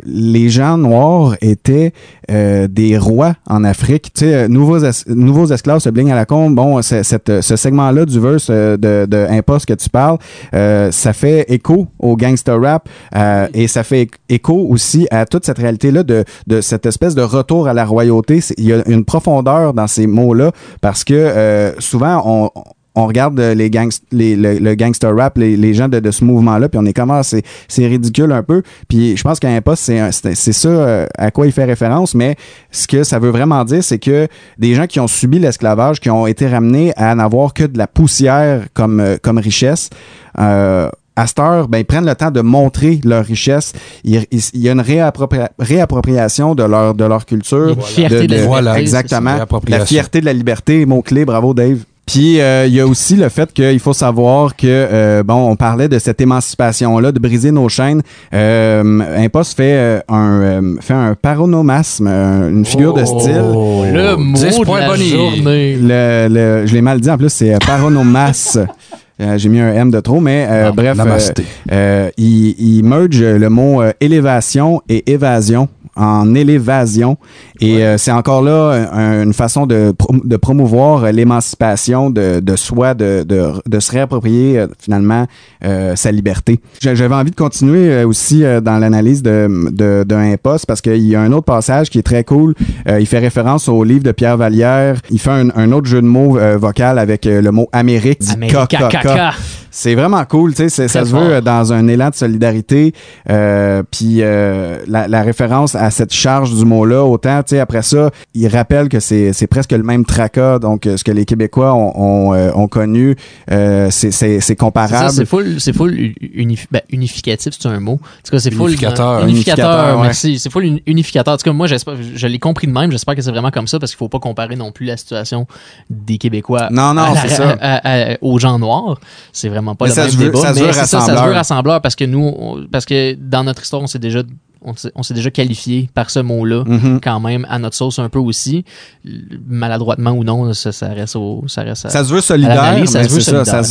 les gens noirs étaient euh, des rois en Afrique. Tu sais, nouveaux, es- nouveaux esclaves se blignent à la combe. Bon, c'est- cette, ce segment-là du verse de, de Impost que tu parles, euh, ça fait écho au gangster rap euh, et ça fait écho aussi à toute cette réalité-là de, de cette espèce de retour à la royauté. Il y a une profondeur dans ces mots-là parce que euh, souvent on regarde les le, gangster rap, les, gens de, ce mouvement-là, puis on est comme ah, c'est, ridicule un peu. Puis je pense qu'un c'est, c'est ça euh, à quoi il fait référence, mais ce que ça veut vraiment dire, c'est que des gens qui ont subi l'esclavage, qui ont été ramenés à n'avoir que de la poussière comme, euh, comme richesse, euh, à cette heure, ben, ils prennent le temps de montrer leur richesse. Il, il- il y a une réappropria- réappropriation de leur, de leur culture. Fierté de la liberté, Voilà, c'est exactement. La fierté de la liberté, mot-clé, bravo Dave. Puis euh, il y a aussi le fait qu'il faut savoir que euh, bon, on parlait de cette émancipation là, de briser nos chaînes. Euh, Impost fait euh, un euh, fait un paronomasme, euh, une figure de style. le mot 10 de la journée. Le, le- je l'ai mal dit en plus, c'est paronomas. (laughs) Euh, J'ai mis un M de trop, mais euh, Non, bref, euh, euh, il, il merge le mot euh, élévation et évasion en élévation. Et euh, c'est encore là un- une façon de, de promouvoir l'émancipation de, de soi, de, de, de se réapproprier euh, finalement euh, sa liberté. J'a- J'avais envie de continuer euh, aussi euh, dans l'analyse de, de, d'un imposte parce qu'il y a un autre passage qui est très cool. Euh, il fait référence au livre de Pierre Vallière. Il fait un, un autre jeu de mots euh, vocal avec le mot Amérique. dit C'est vraiment cool, tu sais, ça se veut fort. euh, dans un élan de solidarité. Euh, puis euh, la, la référence à cette charge du mot-là, autant, tu sais, après ça, il rappelle que c'est presque le même tracas, donc ce que les Québécois ont, ont, ont connu, euh, c'est- comparable. C'est full, c'est full unif- ben, unificatif, c'est un mot. En tout cas, c'est full. Unificateur. unificateur, Unificateur, ouais. merci. C'est full uni- unificateur. En tout cas, moi, j'espère, je l'ai compris de même. J'espère que c'est vraiment comme ça parce qu'il faut pas comparer non plus la situation des Québécois Non, non, à la- c'est ça. à- à- aux gens noirs. C'est vraiment pas Mais le ça même veut- débat. ça mais veut ça, ça se veut rassembleur parce que nous, on- parce que dans notre histoire, on s'est déjà on s'est déjà qualifié par ce mot-là, Mhm. quand même, à notre sauce un peu aussi. Maladroitement ou non, ça, ça reste au. Ça, reste à- Ça se veut solidaire, ça se veut solidaire,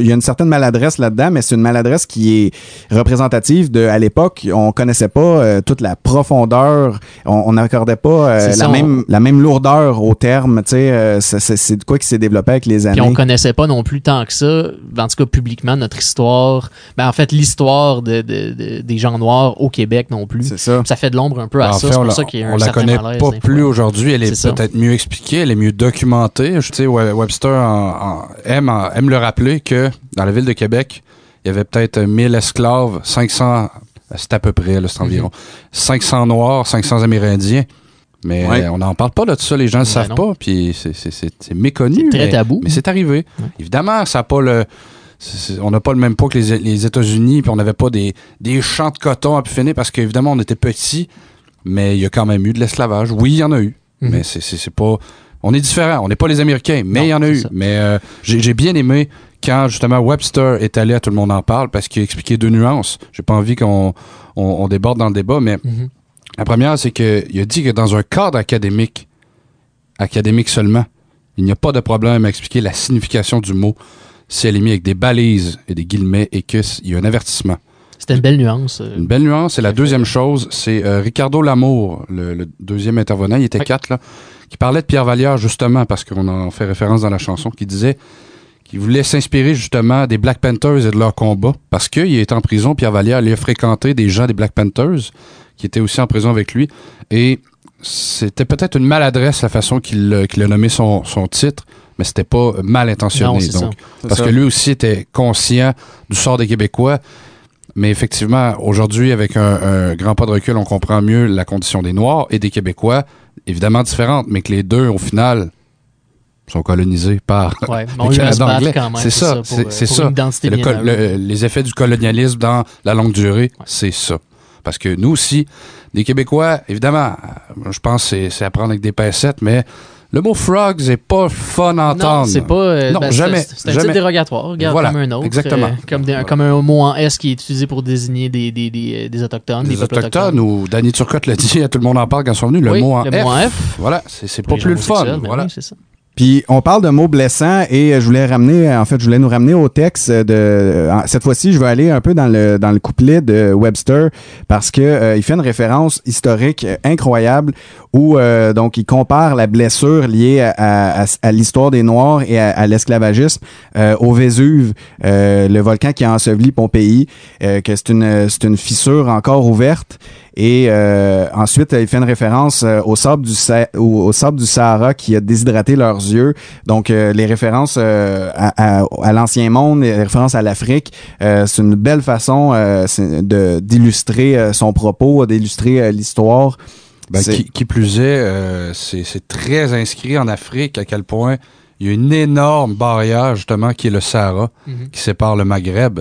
il y a une certaine maladresse là-dedans, mais c'est une maladresse qui est représentative de, à l'époque, on connaissait pas euh, toute la profondeur, on n'accordait pas euh, la ça, on- même, la même lourdeur au terme, euh, c'est de quoi qui s'est développé avec les années. Puis on connaissait pas non plus tant que ça, en tout cas publiquement, notre histoire. Ben en fait, l'histoire de, de- de- des gens noirs au Québec non plus. C'est ça. Ça fait de l'ombre un peu à En ça. C'est on pour la, ça qu'il y a un on la connaît malaise pas plus aujourd'hui. Elle est, peut-être mieux expliquée, elle est mieux documentée. Je sais, We- Webster en- en- aime, en- aime le rappeler que dans la ville de Québec, il y avait peut-être 1000 esclaves, 500, c'est à peu près, là, c'est Mhm. environ, 500 Noirs, 500 Amérindiens. Mais Ouais. euh, on n'en parle pas de ça, les gens ne le Ben savent non. pas, puis c'est- c'est c'est- c'est méconnu. C'est très mais- tabou. Mais c'est arrivé. Évidemment, ça a pas le. On n'a pas le même poids que les, les États-Unis, puis on n'avait pas des, des champs de coton à pu finir parce qu'évidemment, on était petits, mais il y a quand même eu de l'esclavage. Oui, il y en a eu, Mhm. mais c'est- pas. On est différents. On n'est pas les Américains, mais il y en a eu. Mais euh, j'ai bien aimé quand justement Webster est allé à Tout le monde en parle parce qu'il a expliqué deux nuances. J'ai pas envie qu'on on, on déborde dans le débat, mais Mhm. la première, c'est qu'il a dit que dans un cadre académique, académique seulement, il n'y a pas de problème à expliquer la signification du mot si elle est mise avec des balises et des guillemets et qu'il y a un avertissement. C'était une belle nuance. euh. Une belle nuance. Et la deuxième chose, c'est euh, Ricardo Lamour, le, le deuxième intervenant, il était quatre, là, qui parlait de Pierre Vallière, justement, parce qu'on en fait référence dans la chanson, qui disait qu'il voulait s'inspirer justement des Black Panthers et de leur combat. Parce qu'il est en prison, Pierre Vallière, il a fréquenté des gens des Black Panthers, qui étaient aussi en prison avec lui. Et c'était peut-être une maladresse la façon qu'il euh, a nommé son, son titre, mais c'était pas mal intentionné. Non, c'est ça. donc, parce que lui aussi était conscient du sort des Québécois. Mais effectivement, aujourd'hui, avec un, un grand pas de recul, on comprend mieux la condition des Noirs et des Québécois, évidemment différentes, mais que les deux, au final, sont colonisés par Ouais, (laughs) le mais on a eu à se Canada battre anglais. C'est ça, pour, c'est pour ça. une identité Le le- les effets du colonialisme dans la longue durée, c'est ça. Parce que nous aussi, les Québécois, évidemment, je pense que c'est- c'est à prendre avec des pincettes, mais le mot frogs n'est pas fun à entendre. Non, c'est pas. euh, non, ben, jamais. C'est un jamais. titre dérogatoire, regarde Voilà, comme un autre. Exactement. euh, comme, des- comme un mot en S qui est utilisé pour désigner des, des, des, des autochtones, des, peuples autochtones, ou Danny Turcotte l'a dit, (laughs) tout le monde en parle quand ils sont venus, le Oui, mot en le F. mot en F. Voilà, c'est pas plus le fun. ben Voilà. oui, c'est ça. Puis on parle de mots blessants et euh, je voulais ramener, en fait, je voulais nous ramener au texte de. euh, Cette fois-ci, je vais aller un peu dans le dans le couplet de Webster parce que euh, il fait une référence historique euh, incroyable où euh, donc il compare la blessure liée à, l'histoire des Noirs et à, à l'esclavagisme euh, au Vésuve, euh, le volcan qui a enseveli Pompéi, euh, que c'est une c'est une fissure encore ouverte. Et euh, ensuite, il fait une référence euh, au, sable du Sa- au, au sable du Sahara qui a déshydraté leurs yeux. Donc, euh, les références euh, à, à- à l'ancien monde, les références à l'Afrique, euh, c'est une belle façon euh, de d'illustrer euh, son propos, d'illustrer euh, l'histoire. Ben, qui, qui plus est, euh, c'est très inscrit en Afrique à quel point il y a une énorme barrière, justement, qui est le Sahara, Mhm. qui sépare le Maghreb,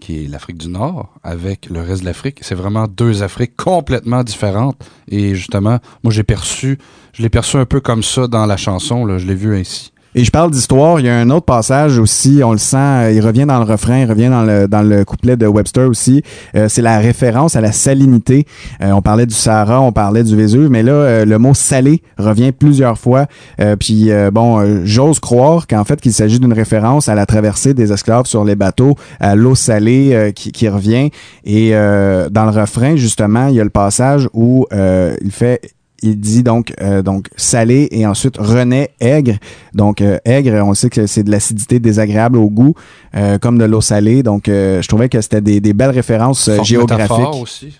qui est l'Afrique du Nord, avec le reste de l'Afrique. C'est vraiment deux Afriques complètement différentes. Et justement, moi, j'ai perçu, je l'ai perçu un peu comme ça dans la chanson, là, je l'ai vu ainsi. Et je parle d'histoire, il y a un autre passage aussi, on le sent, euh, il revient dans le refrain, il revient dans le, dans le couplet de Webster aussi. Euh, c'est la référence à la salinité. Euh, on parlait du Sahara, on parlait du Vésuve, mais là, euh, le mot salé revient plusieurs fois. Euh, puis bon, j'ose croire qu'en fait qu'il s'agit d'une référence à la traversée des esclaves sur les bateaux, à l'eau salée qui, qui revient. Et dans le refrain, justement, il y a le passage où il fait il dit donc euh, donc salé et ensuite renaît aigre. Donc euh, aigre, on sait que c'est de l'acidité désagréable au goût, euh, comme de l'eau salée. Donc euh, je trouvais que c'était des, des belles références géographiques. aussi.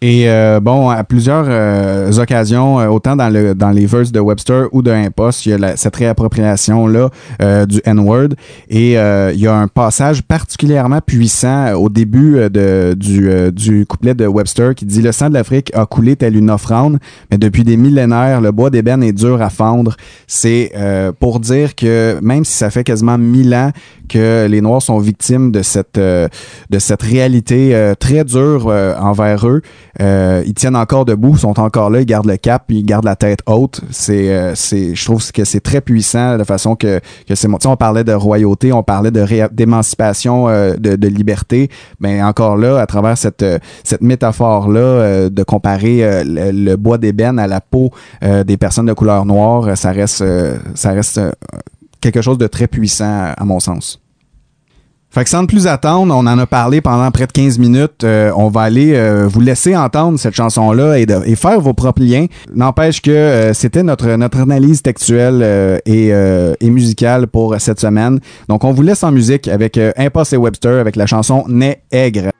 Et euh, bon, à plusieurs euh, occasions, euh, autant dans, le, dans les verses de Webster ou de Impost, il y a la- cette réappropriation-là euh, du N-word. Et euh, il y a un passage particulièrement puissant euh, au début de, du, du couplet de Webster qui dit « Le sang de l'Afrique a coulé tel une offrande, mais depuis des millénaires, le bois d'ébène est dur à fendre. » C'est pour dire que même si ça fait quasiment mille ans que les Noirs sont victimes de cette, euh, de cette réalité euh, très dure euh, envers eux, euh, ils tiennent encore debout, sont encore là, ils gardent le cap, ils gardent la tête haute. C'est, euh, c'est, je trouve que c'est très puissant de façon que, que c'est, sais, on parlait de royauté, on parlait de ré- d'émancipation, euh, de, de liberté, mais encore là, à travers cette, cette métaphore-là de comparer le, le bois d'ébène à la peau des personnes de couleur noire, ça reste, ça reste quelque chose de très puissant à mon sens. Fait que sans plus attendre, on en a parlé pendant près de 15 minutes. Euh, on va aller euh, vous laisser entendre cette chanson-là et, faire vos propres liens. N'empêche que euh, c'était notre, analyse textuelle et, musicale pour cette semaine. Donc on vous laisse en musique avec Impasse et Webster avec la chanson Né Aigre.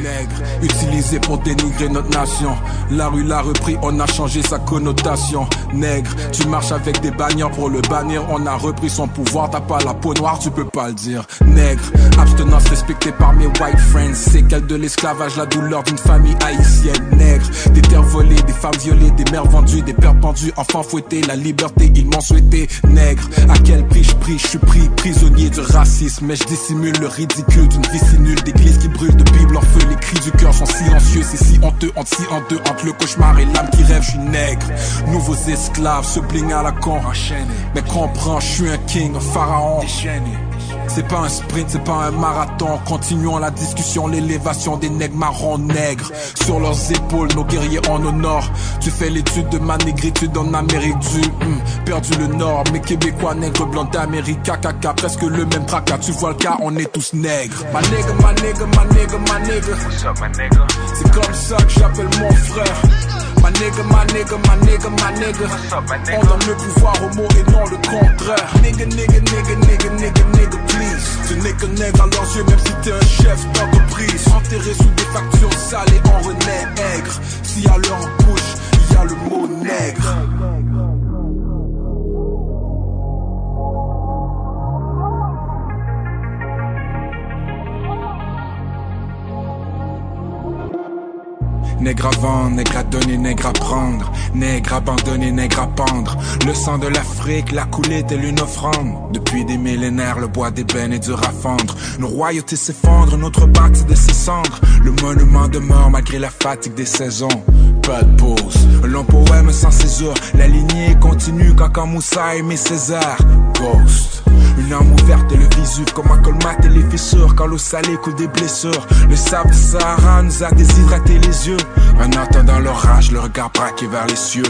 Nègre, utilisé pour dénigrer notre nation. La rue l'a repris, on a changé sa connotation. Nègre, tu marches avec des bannières pour le bannir. On a repris son pouvoir, t'as pas la peau noire, tu peux pas le dire. Nègre, abstinence respectée par mes white friends. Séquelle de l'esclavage, la douleur d'une famille haïtienne. Nègre, des terres volées, des femmes violées, des mères vendues, des pères pendus, enfants fouettés. La liberté, ils m'ont souhaité. Nègre, à quel prix je prie, je suis pris prisonnier du racisme. Mais je dissimule le ridicule d'une vie si nulle, d'église qui brûle de Bible feu. Les cris du cœur sont silencieux, c'est si honteux, entre si en deux, entre le cauchemar et l'âme qui rêve, je suis nègre. Nouveaux esclaves, se bling à la con. Mais comprends, je suis un king, un pharaon. C'est pas un sprint, c'est pas un marathon. Continuons la discussion, l'élévation des nègres marrons nègres. Sur leurs épaules, nos guerriers en honneur. Tu fais l'étude de ma négritude en Amérique du hum, perdu le nord. Mais québécois, nègres blancs d'Amérique, caca, presque le même tracas. Tu vois le cas, on est tous nègres. Ma nègre, ma nègre, ma nègre, ma nègre. C'est comme ça que j'appelle mon frère. Ma nègre, ma nègre, ma nègre, ma nègre. On donne le pouvoir aux mots et non le contraire. Nègre, nègre, nègre, nègre, nègre, nègre, please. Tu n'es que nègre à leurs yeux, même si t'es un chef d'entreprise. Enterré sous des factures sales et en renaît aigre. Si à leur bouche, il y a le mot nègre. Nègre à nègre à donner, nègre à prendre. Nègre abandonné, nègre à pendre. Le sang de l'Afrique l'a coulé telle une offrande. Depuis des millénaires, le bois d'ébène est dur à fendre. Nos royautés s'effondrent, notre bâti de ses cendres. Le monument demeure malgré la fatigue des saisons. Pas de pause, un long poème sans césure. La lignée continue quand Kamoussa aimait César. Ghost. Une âme ouverte et le visu comme un colmate et les fissures Quand l'eau salée coule des blessures Le sable Sahara nous a déshydraté les yeux En attendant l'orage, le regard braqué vers les cieux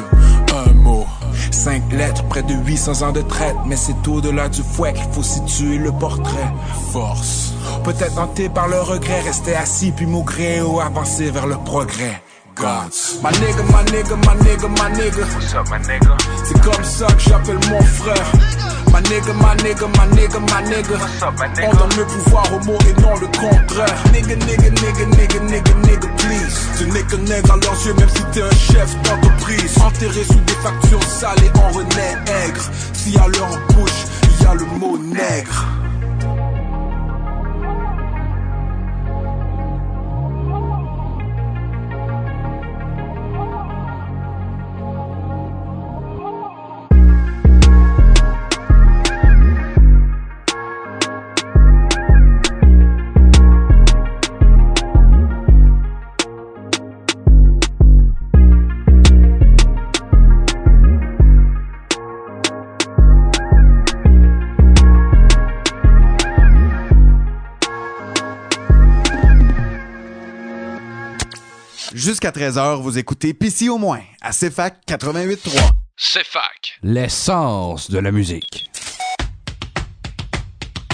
Un mot, cinq lettres, près de 800 ans de traite Mais c'est au-delà du fouet qu'il faut situer le portrait Force, peut-être hanté par le regret Rester assis puis maugrer ou avancer vers le progrès Gods. Ma nigga, ma nigga, ma nigga, nigga. What's up, my nigga? C'est comme ça que j'appelle mon frère. Ma nigga, ma nigga, ma nigga, ma nigga. What's up, my nigga? On donne le pouvoir aux mots et non le contraire. Nigga, nigga, nigga, nigga, nigga, nigga, please. Tu n'es que nègre à leurs yeux, même si t'es un chef d'entreprise. Enterré sous des factures sales et en renaît aigre. Si à leur bouche, il y a le mot nègre. Jusqu'à 13h, vous écoutez PC au moins à CFAC 88.3. CFAC. L'essence de la musique.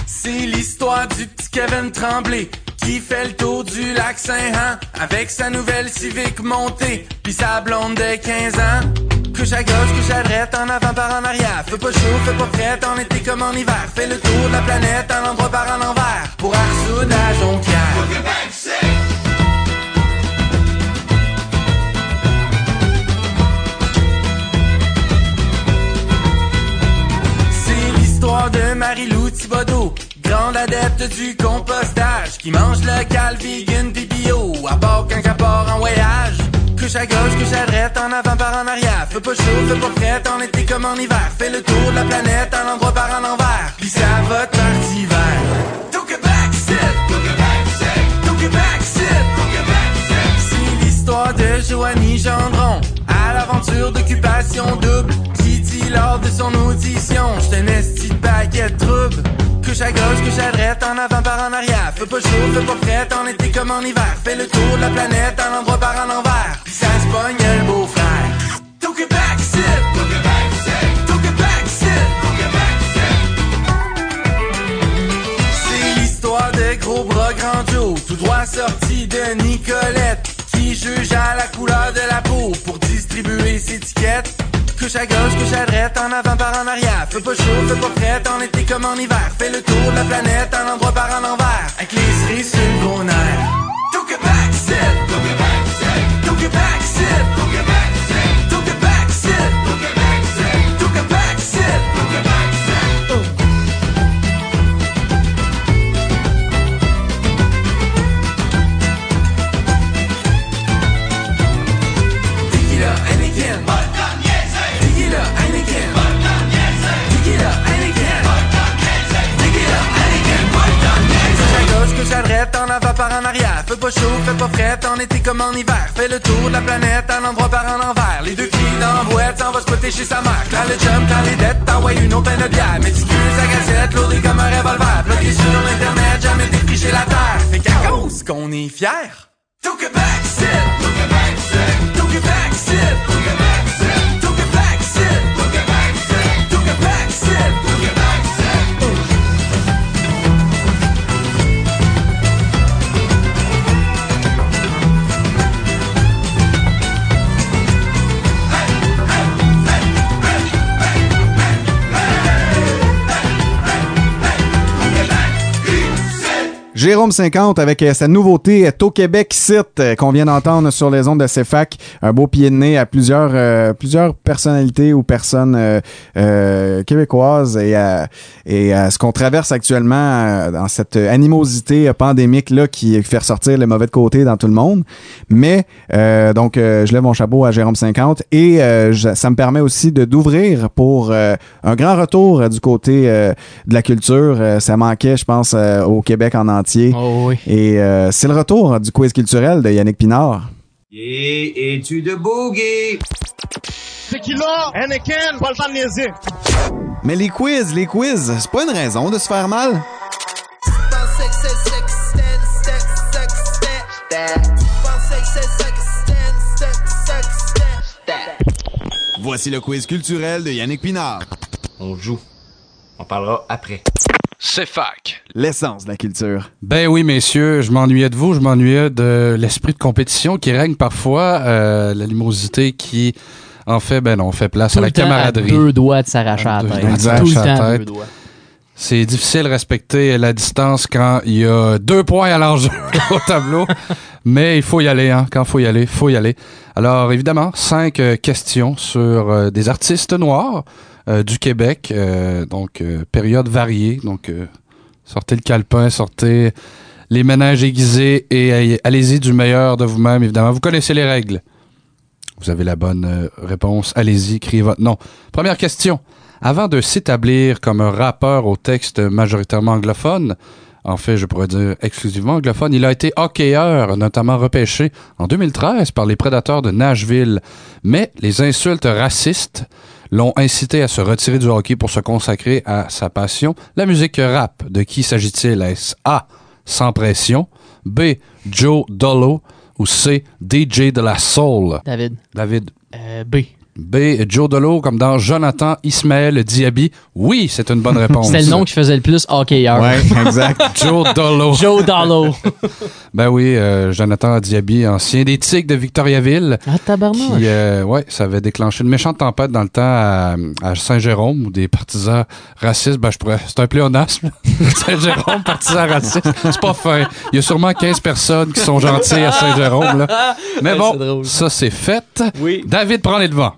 C'est l'histoire du petit Kevin Tremblay qui fait le tour du lac Saint-Han avec sa nouvelle Civic montée puis sa blonde de 15 ans. Couche à gauche, couche à droite, en avant par en arrière. Fais pas chaud, fais pas prête, en été comme en hiver. Fais le tour de la planète, en endroit par en envers. Pour Arsoud à Jonquière. L'histoire de Marie-Lou Thibodeau, grande adepte du compostage, qui mange local, vegan, pis bio, à part quand elle part en voyage. Couche à gauche, couche à droite, en avant par en arrière. Fais pas chaud, fais pas prête, en été comme en hiver. Fais le tour de la planète, en endroit par en envers. Pis ça va partir hiver. Took it back, sit. Took it back, sit. Took it back, sit. It back, sit. C'est l'histoire de Joanie Gendron, à l'aventure d'occupation double. Lors de son audition, j'te un esti de paquet de troubles. Couche à gauche, couche à droite, en avant par en arrière. Fais pas chaud, fais pas prête, en été comme en hiver. Fais le tour de la planète, en endroit par en envers. Pis ça se pogne le beau-frère. It back, sit. C'est l'histoire de gros bras grand tout droit sorti de Nicolette, qui juge à la couleur de la peau pour distribuer ses étiquettes. Couche à gauche, couche à droite, en avant par en arrière. Fais pas chaud, fais pas fret, en été comme en hiver. Fais le tour de la planète, en endroit par en envers. Avec les cerises sur le gros nerf. Don't get back, said. Don't get back, said. Don't get back, va par en arrière. Fais pas chaud, fais pas frais, en été comme en hiver. Fais le tour de la planète, à l'endroit par en envers. Les deux filles dans la boîte, s'en va spotter chez sa mère. Quand le chum, quand les dettes, t'envoies une autre de bière. Méticuleuse à gazette, lourdée comme un revolver. Bloqué sur l'internet, jamais défriché la terre. Fait qu'à cause qu'on est Québec, Jérôme 50 avec euh, sa nouveauté Au Québec Site euh, qu'on vient d'entendre sur les ondes de CFAC. Un beau pied de nez à plusieurs, euh, plusieurs personnalités ou personnes euh, euh, québécoises et, à- ce qu'on traverse actuellement euh, dans cette animosité euh, pandémique là qui fait ressortir le mauvais côté dans tout le monde. Mais euh, donc euh, je lève mon chapeau à Jérôme 50 et euh, ça me permet aussi d'ouvrir pour euh, un grand retour euh, du côté euh, de la culture. Euh, ça manquait, je pense, euh, au Québec en entier. Et euh, c'est le retour du quiz culturel de Yannick Pinard. Et étude boogie? Tequila, Anakin, pas le temps de niaiser. Mais les quiz, les quiz, c'est pas une raison de se faire mal. Voici le quiz culturel de Yannick Pinard. On joue. On parlera après. C'est fac. L'essence de la culture. Ben oui, messieurs, je m'ennuyais de vous, je m'ennuyais de l'esprit de compétition qui règne parfois, euh, l'animosité qui, en fait, ben non, fait place Tout à la temps à camaraderie. deux doigts de s'arracher à la Deux tête. doigts Tout s'arracher le la temps à deux doigts. C'est difficile de respecter la distance quand il y a deux points à l'enjeu (laughs) au tableau. Mais il faut y aller, hein. Quand il faut y aller, il faut y aller. Alors, évidemment, cinq euh, questions sur euh, des artistes noirs du Québec. euh, donc, euh, période variée. Donc, euh, sortez le calepin, sortez les ménages aiguisés et allez- allez-y du meilleur de vous-même, évidemment. Vous connaissez les règles. Vous avez la bonne euh, réponse. Allez-y, criez votre nom. Première question. Avant de s'établir comme un rappeur au texte majoritairement anglophone, en fait, je pourrais dire exclusivement anglophone, il a été hockeyeur, notamment repêché en 2013 par les Prédateurs de Nashville. Mais les insultes racistes l'ont incité à se retirer du hockey pour se consacrer à sa passion, la musique rap. De qui s'agit-il? Est-ce A. Sans pression, B. Joe Dolo ou C. DJ de la Soul? David. David. Euh, B. B. Joe Dolo, comme dans Jonathan Ismaël Diaby. Oui, c'est une bonne réponse. C'était le nom qui faisait le plus hockeyeur. Ouais, (laughs) exact. Joe Dolo. Joe Dolo. (laughs) Ben oui, euh, Jonathan Diaby, ancien des Tigres de Victoriaville. Ah, tabarnouche. Qui, euh, ouais, ça avait déclenché une méchante tempête dans le temps à, à Saint-Jérôme où des partisans racistes, ben je pourrais, c'est un pléonasme. (laughs) Saint-Jérôme, partisan raciste. C'est pas fin. Il y a sûrement 15 personnes qui sont gentilles à Saint-Jérôme, là. Mais Ouais, bon, c'est ça c'est fait. Oui. David prend les devants.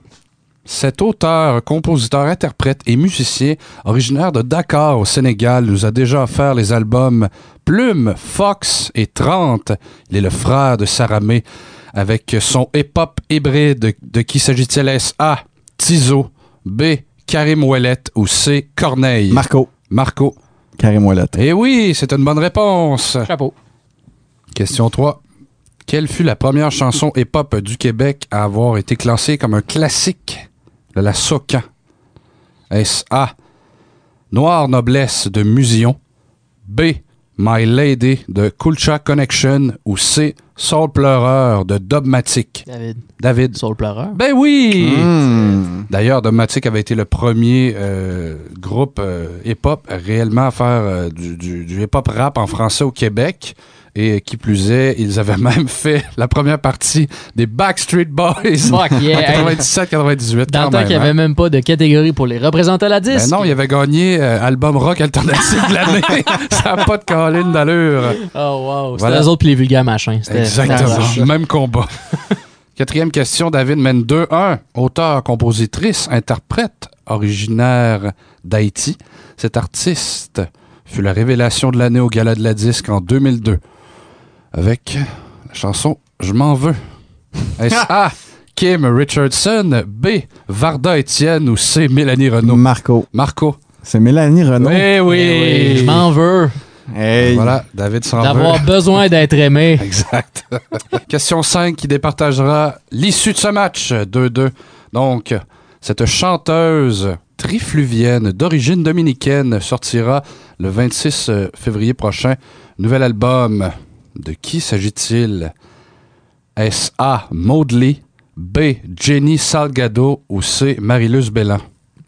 Cet auteur, compositeur, interprète et musicien originaire de Dakar au Sénégal nous a déjà offert les albums Plume, Fox et 30. Il est le frère de Saramé avec son hip-hop hybride. De qui s'agit-il? Est-ce A. Tizo, B. Karim Ouellet ou C. Corneille? Marco. Marco. Karim Ouellet. Eh oui, c'est une bonne réponse. Chapeau. Question 3. Quelle fut la première chanson hip-hop du Québec à avoir été classée comme un classique? De la soca? Est-ce A. Noire Noblesse de Musion, B. My Lady de Culture Connection ou C. Soul Pleureur de Dogmatic? David. David. Soul Pleureur. Ben oui! Hmm. D'ailleurs, Dogmatic avait été le premier euh, groupe euh, hip-hop réellement à faire euh, du, du- du hip-hop rap en français au Québec. Et qui plus est, ils avaient (laughs) même fait la première partie des Backstreet Boys Fuck yeah. en 97-98. Dans le temps qu'il n'y avait même pas de catégorie pour les représenter à la disque. Ben non, il avait gagné euh, album rock alternatif de l'année. (laughs) Ça n'a pas de colline d'allure. Oh wow. C'était Voilà. les autres puis les vulgaires machins. Exactement. Même combat. (laughs) Quatrième question, David mène 2-1. Auteur, compositrice, interprète, originaire d'Haïti. Cet artiste fut la révélation de l'année au Gala de la Disque en 2002 avec la chanson Je m'en veux. Est-ce A. Kim Richardson, B. Varda Étienne ou C. Mélanie Renaud? Marco. Marco. C'est Mélanie Renaud. Eh oui. Eh oui, je m'en veux. Hey. Voilà, David s'en D'avoir besoin d'être aimé. (laughs) Exact. (laughs) Question 5 qui départagera l'issue de ce match 2-2. Donc, cette chanteuse trifluvienne d'origine dominicaine sortira le 26 février prochain. Nouvel album. De qui s'agit-il? Est-ce A. Maudley, B. Jenny Salgado ou C. Marilus Bellan?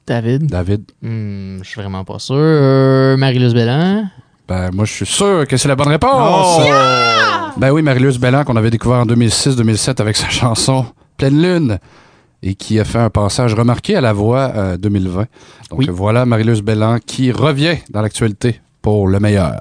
David? David. Hmm, je suis vraiment pas sûr. Euh, Marie-Luz Bellan? Ben, moi, je suis sûr que c'est la bonne réponse. Oh! Ben oui, Marilus Bellan, qu'on avait découvert en 2006-2007 avec sa chanson Pleine Lune et qui a fait un passage remarqué à la voix euh, 2020. Donc voilà Marilus Bellan qui revient dans l'actualité pour le meilleur.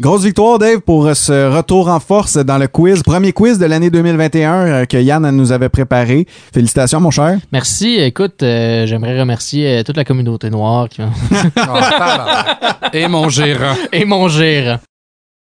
Grosse victoire, Dave, pour ce retour en force dans le quiz. Premier quiz de l'année 2021 euh, que Yann nous avait préparé. Félicitations, mon cher. Merci. Écoute, euh, j'aimerais remercier euh, toute la communauté noire qui (laughs) Et mon gérant. Et mon gérant.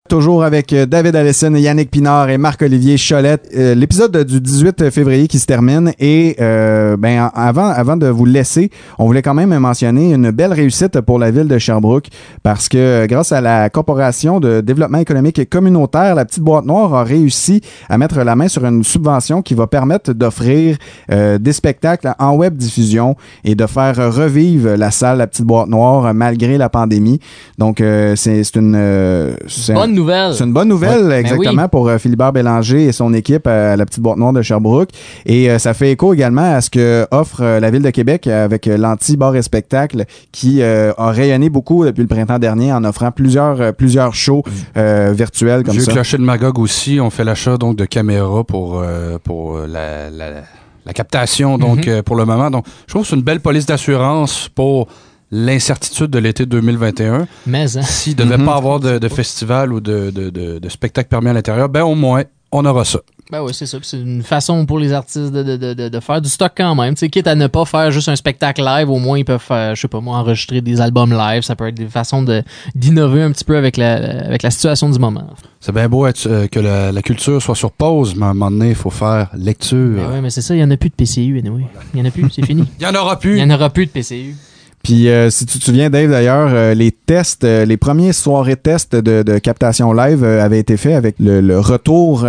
Toujours avec euh, David Allison, Yannick Pinard et Marc-Olivier Cholette. Euh, L'épisode du 18 février qui se termine et euh, ben, en- avant, avant de vous laisser, on voulait quand même mentionner une belle réussite pour la ville de Sherbrooke parce que euh, grâce à la Corporation de développement économique et communautaire, la petite boîte noire a réussi à mettre la main sur une subvention qui va permettre d'offrir euh, des spectacles en web diffusion et de faire revivre la salle La petite boîte noire malgré la pandémie. Donc c'est une Bonne nouvelle. c'est une bonne nouvelle, Ouais. exactement, Ben oui. pour euh, Philibert Bélanger et son équipe euh, à la petite boîte noire de Sherbrooke. Et euh, ça fait écho également à ce que offre euh, la ville de Québec avec euh, l'anti-bar et spectacle qui euh, a rayonné beaucoup depuis le printemps dernier en offrant plusieurs, euh, plusieurs shows euh, virtuels comme Vieux ça. Clocher de Magog aussi, on fait l'achat donc de caméras pour, euh, pour la, la- la captation donc Mhm. euh, pour le moment. Donc, je trouve que c'est une belle police d'assurance pour l'incertitude de l'été 2021. Mais, hein. S'il ne devait Mhm. pas avoir de, de festival ou de, de, de- de spectacle permis à l'intérieur, ben au moins, on aura ça. Ben oui, c'est ça. C'est une façon pour les artistes de, de- de- de- de faire du stock quand même. Sais, quitte à ne pas faire juste un spectacle live, au moins ils peuvent faire, je sais pas moi, enregistrer des albums live. Ça peut être des façons de- d'innover un petit peu avec la, avec la situation du moment. C'est bien beau être, euh, que la, la culture soit sur pause, mais à un moment donné, il faut faire lecture. Ben ouais, mais c'est ça, il y en a plus de PCU, anyway. Il y en a plus, c'est fini. (laughs) Il y en aura plus. Il y en aura plus de PCU. Puis euh, si tu te souviens, Dave, d'ailleurs, euh, les tests, euh, les premiers soirées tests de, captation live avaient été faits avec le, retour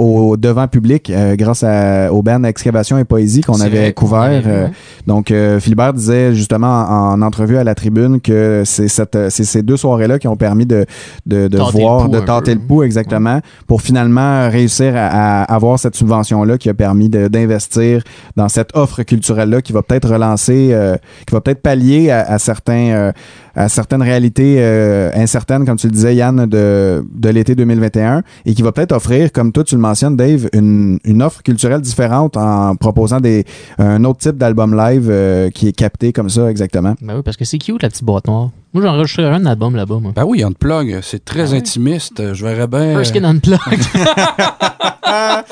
au devant public euh, grâce à, au band Excavation et Poésie qu'on avait vrai, couvert. euh, donc, euh, Philibert disait justement en, en entrevue à la tribune que c'est cette, euh, c'est ces deux soirées-là qui ont permis de, de, de voir, de peu. le pouls exactement, pour finalement réussir à, à avoir cette subvention-là qui a permis d'investir dans cette offre culturelle-là qui va peut-être relancer, euh, qui va peut-être pallier à, à certains, euh, à certaines réalités euh, incertaines, comme tu le disais, Yann, de, de l'été 2021, et qui va peut-être offrir, comme toi tu le mentionnes, Dave, une, une offre culturelle différente en proposant des, un autre type d'album live euh, qui est capté comme ça exactement. Ben oui, parce que c'est cute, la petite boîte noire. Moi, j'enregistrerais un album là-bas, moi. Ben oui, Unplug, c'est très intimiste. Je verrais bien. First Skin Unplugged. (laughs)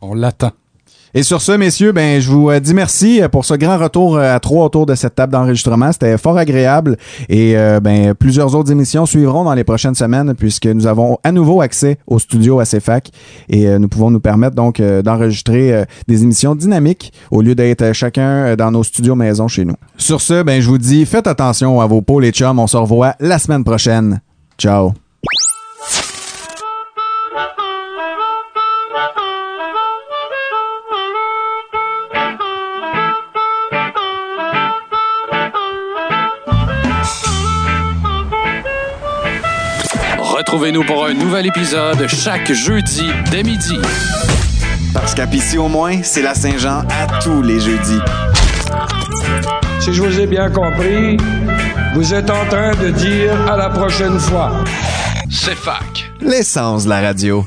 On l'attend. Et sur ce, messieurs, ben, je vous euh, dis merci euh, pour ce grand retour euh, à trois autour de cette table d'enregistrement. C'était fort agréable et ben, plusieurs autres émissions suivront dans les prochaines semaines puisque nous avons à nouveau accès au studio à CFAC et nous pouvons nous permettre donc d'enregistrer des émissions dynamiques au lieu d'être chacun dans nos studios maison chez nous. Sur ce, ben, je vous dis, faites attention à vos pôles et chums. On se revoit la semaine prochaine. Ciao. Retrouvez-nous pour un nouvel épisode chaque jeudi dès midi. Parce qu'à Pissy au moins, c'est la Saint-Jean à tous les jeudis. Si je vous ai bien compris, vous êtes en train de dire à la prochaine fois. C'est fac. L'essence de la radio.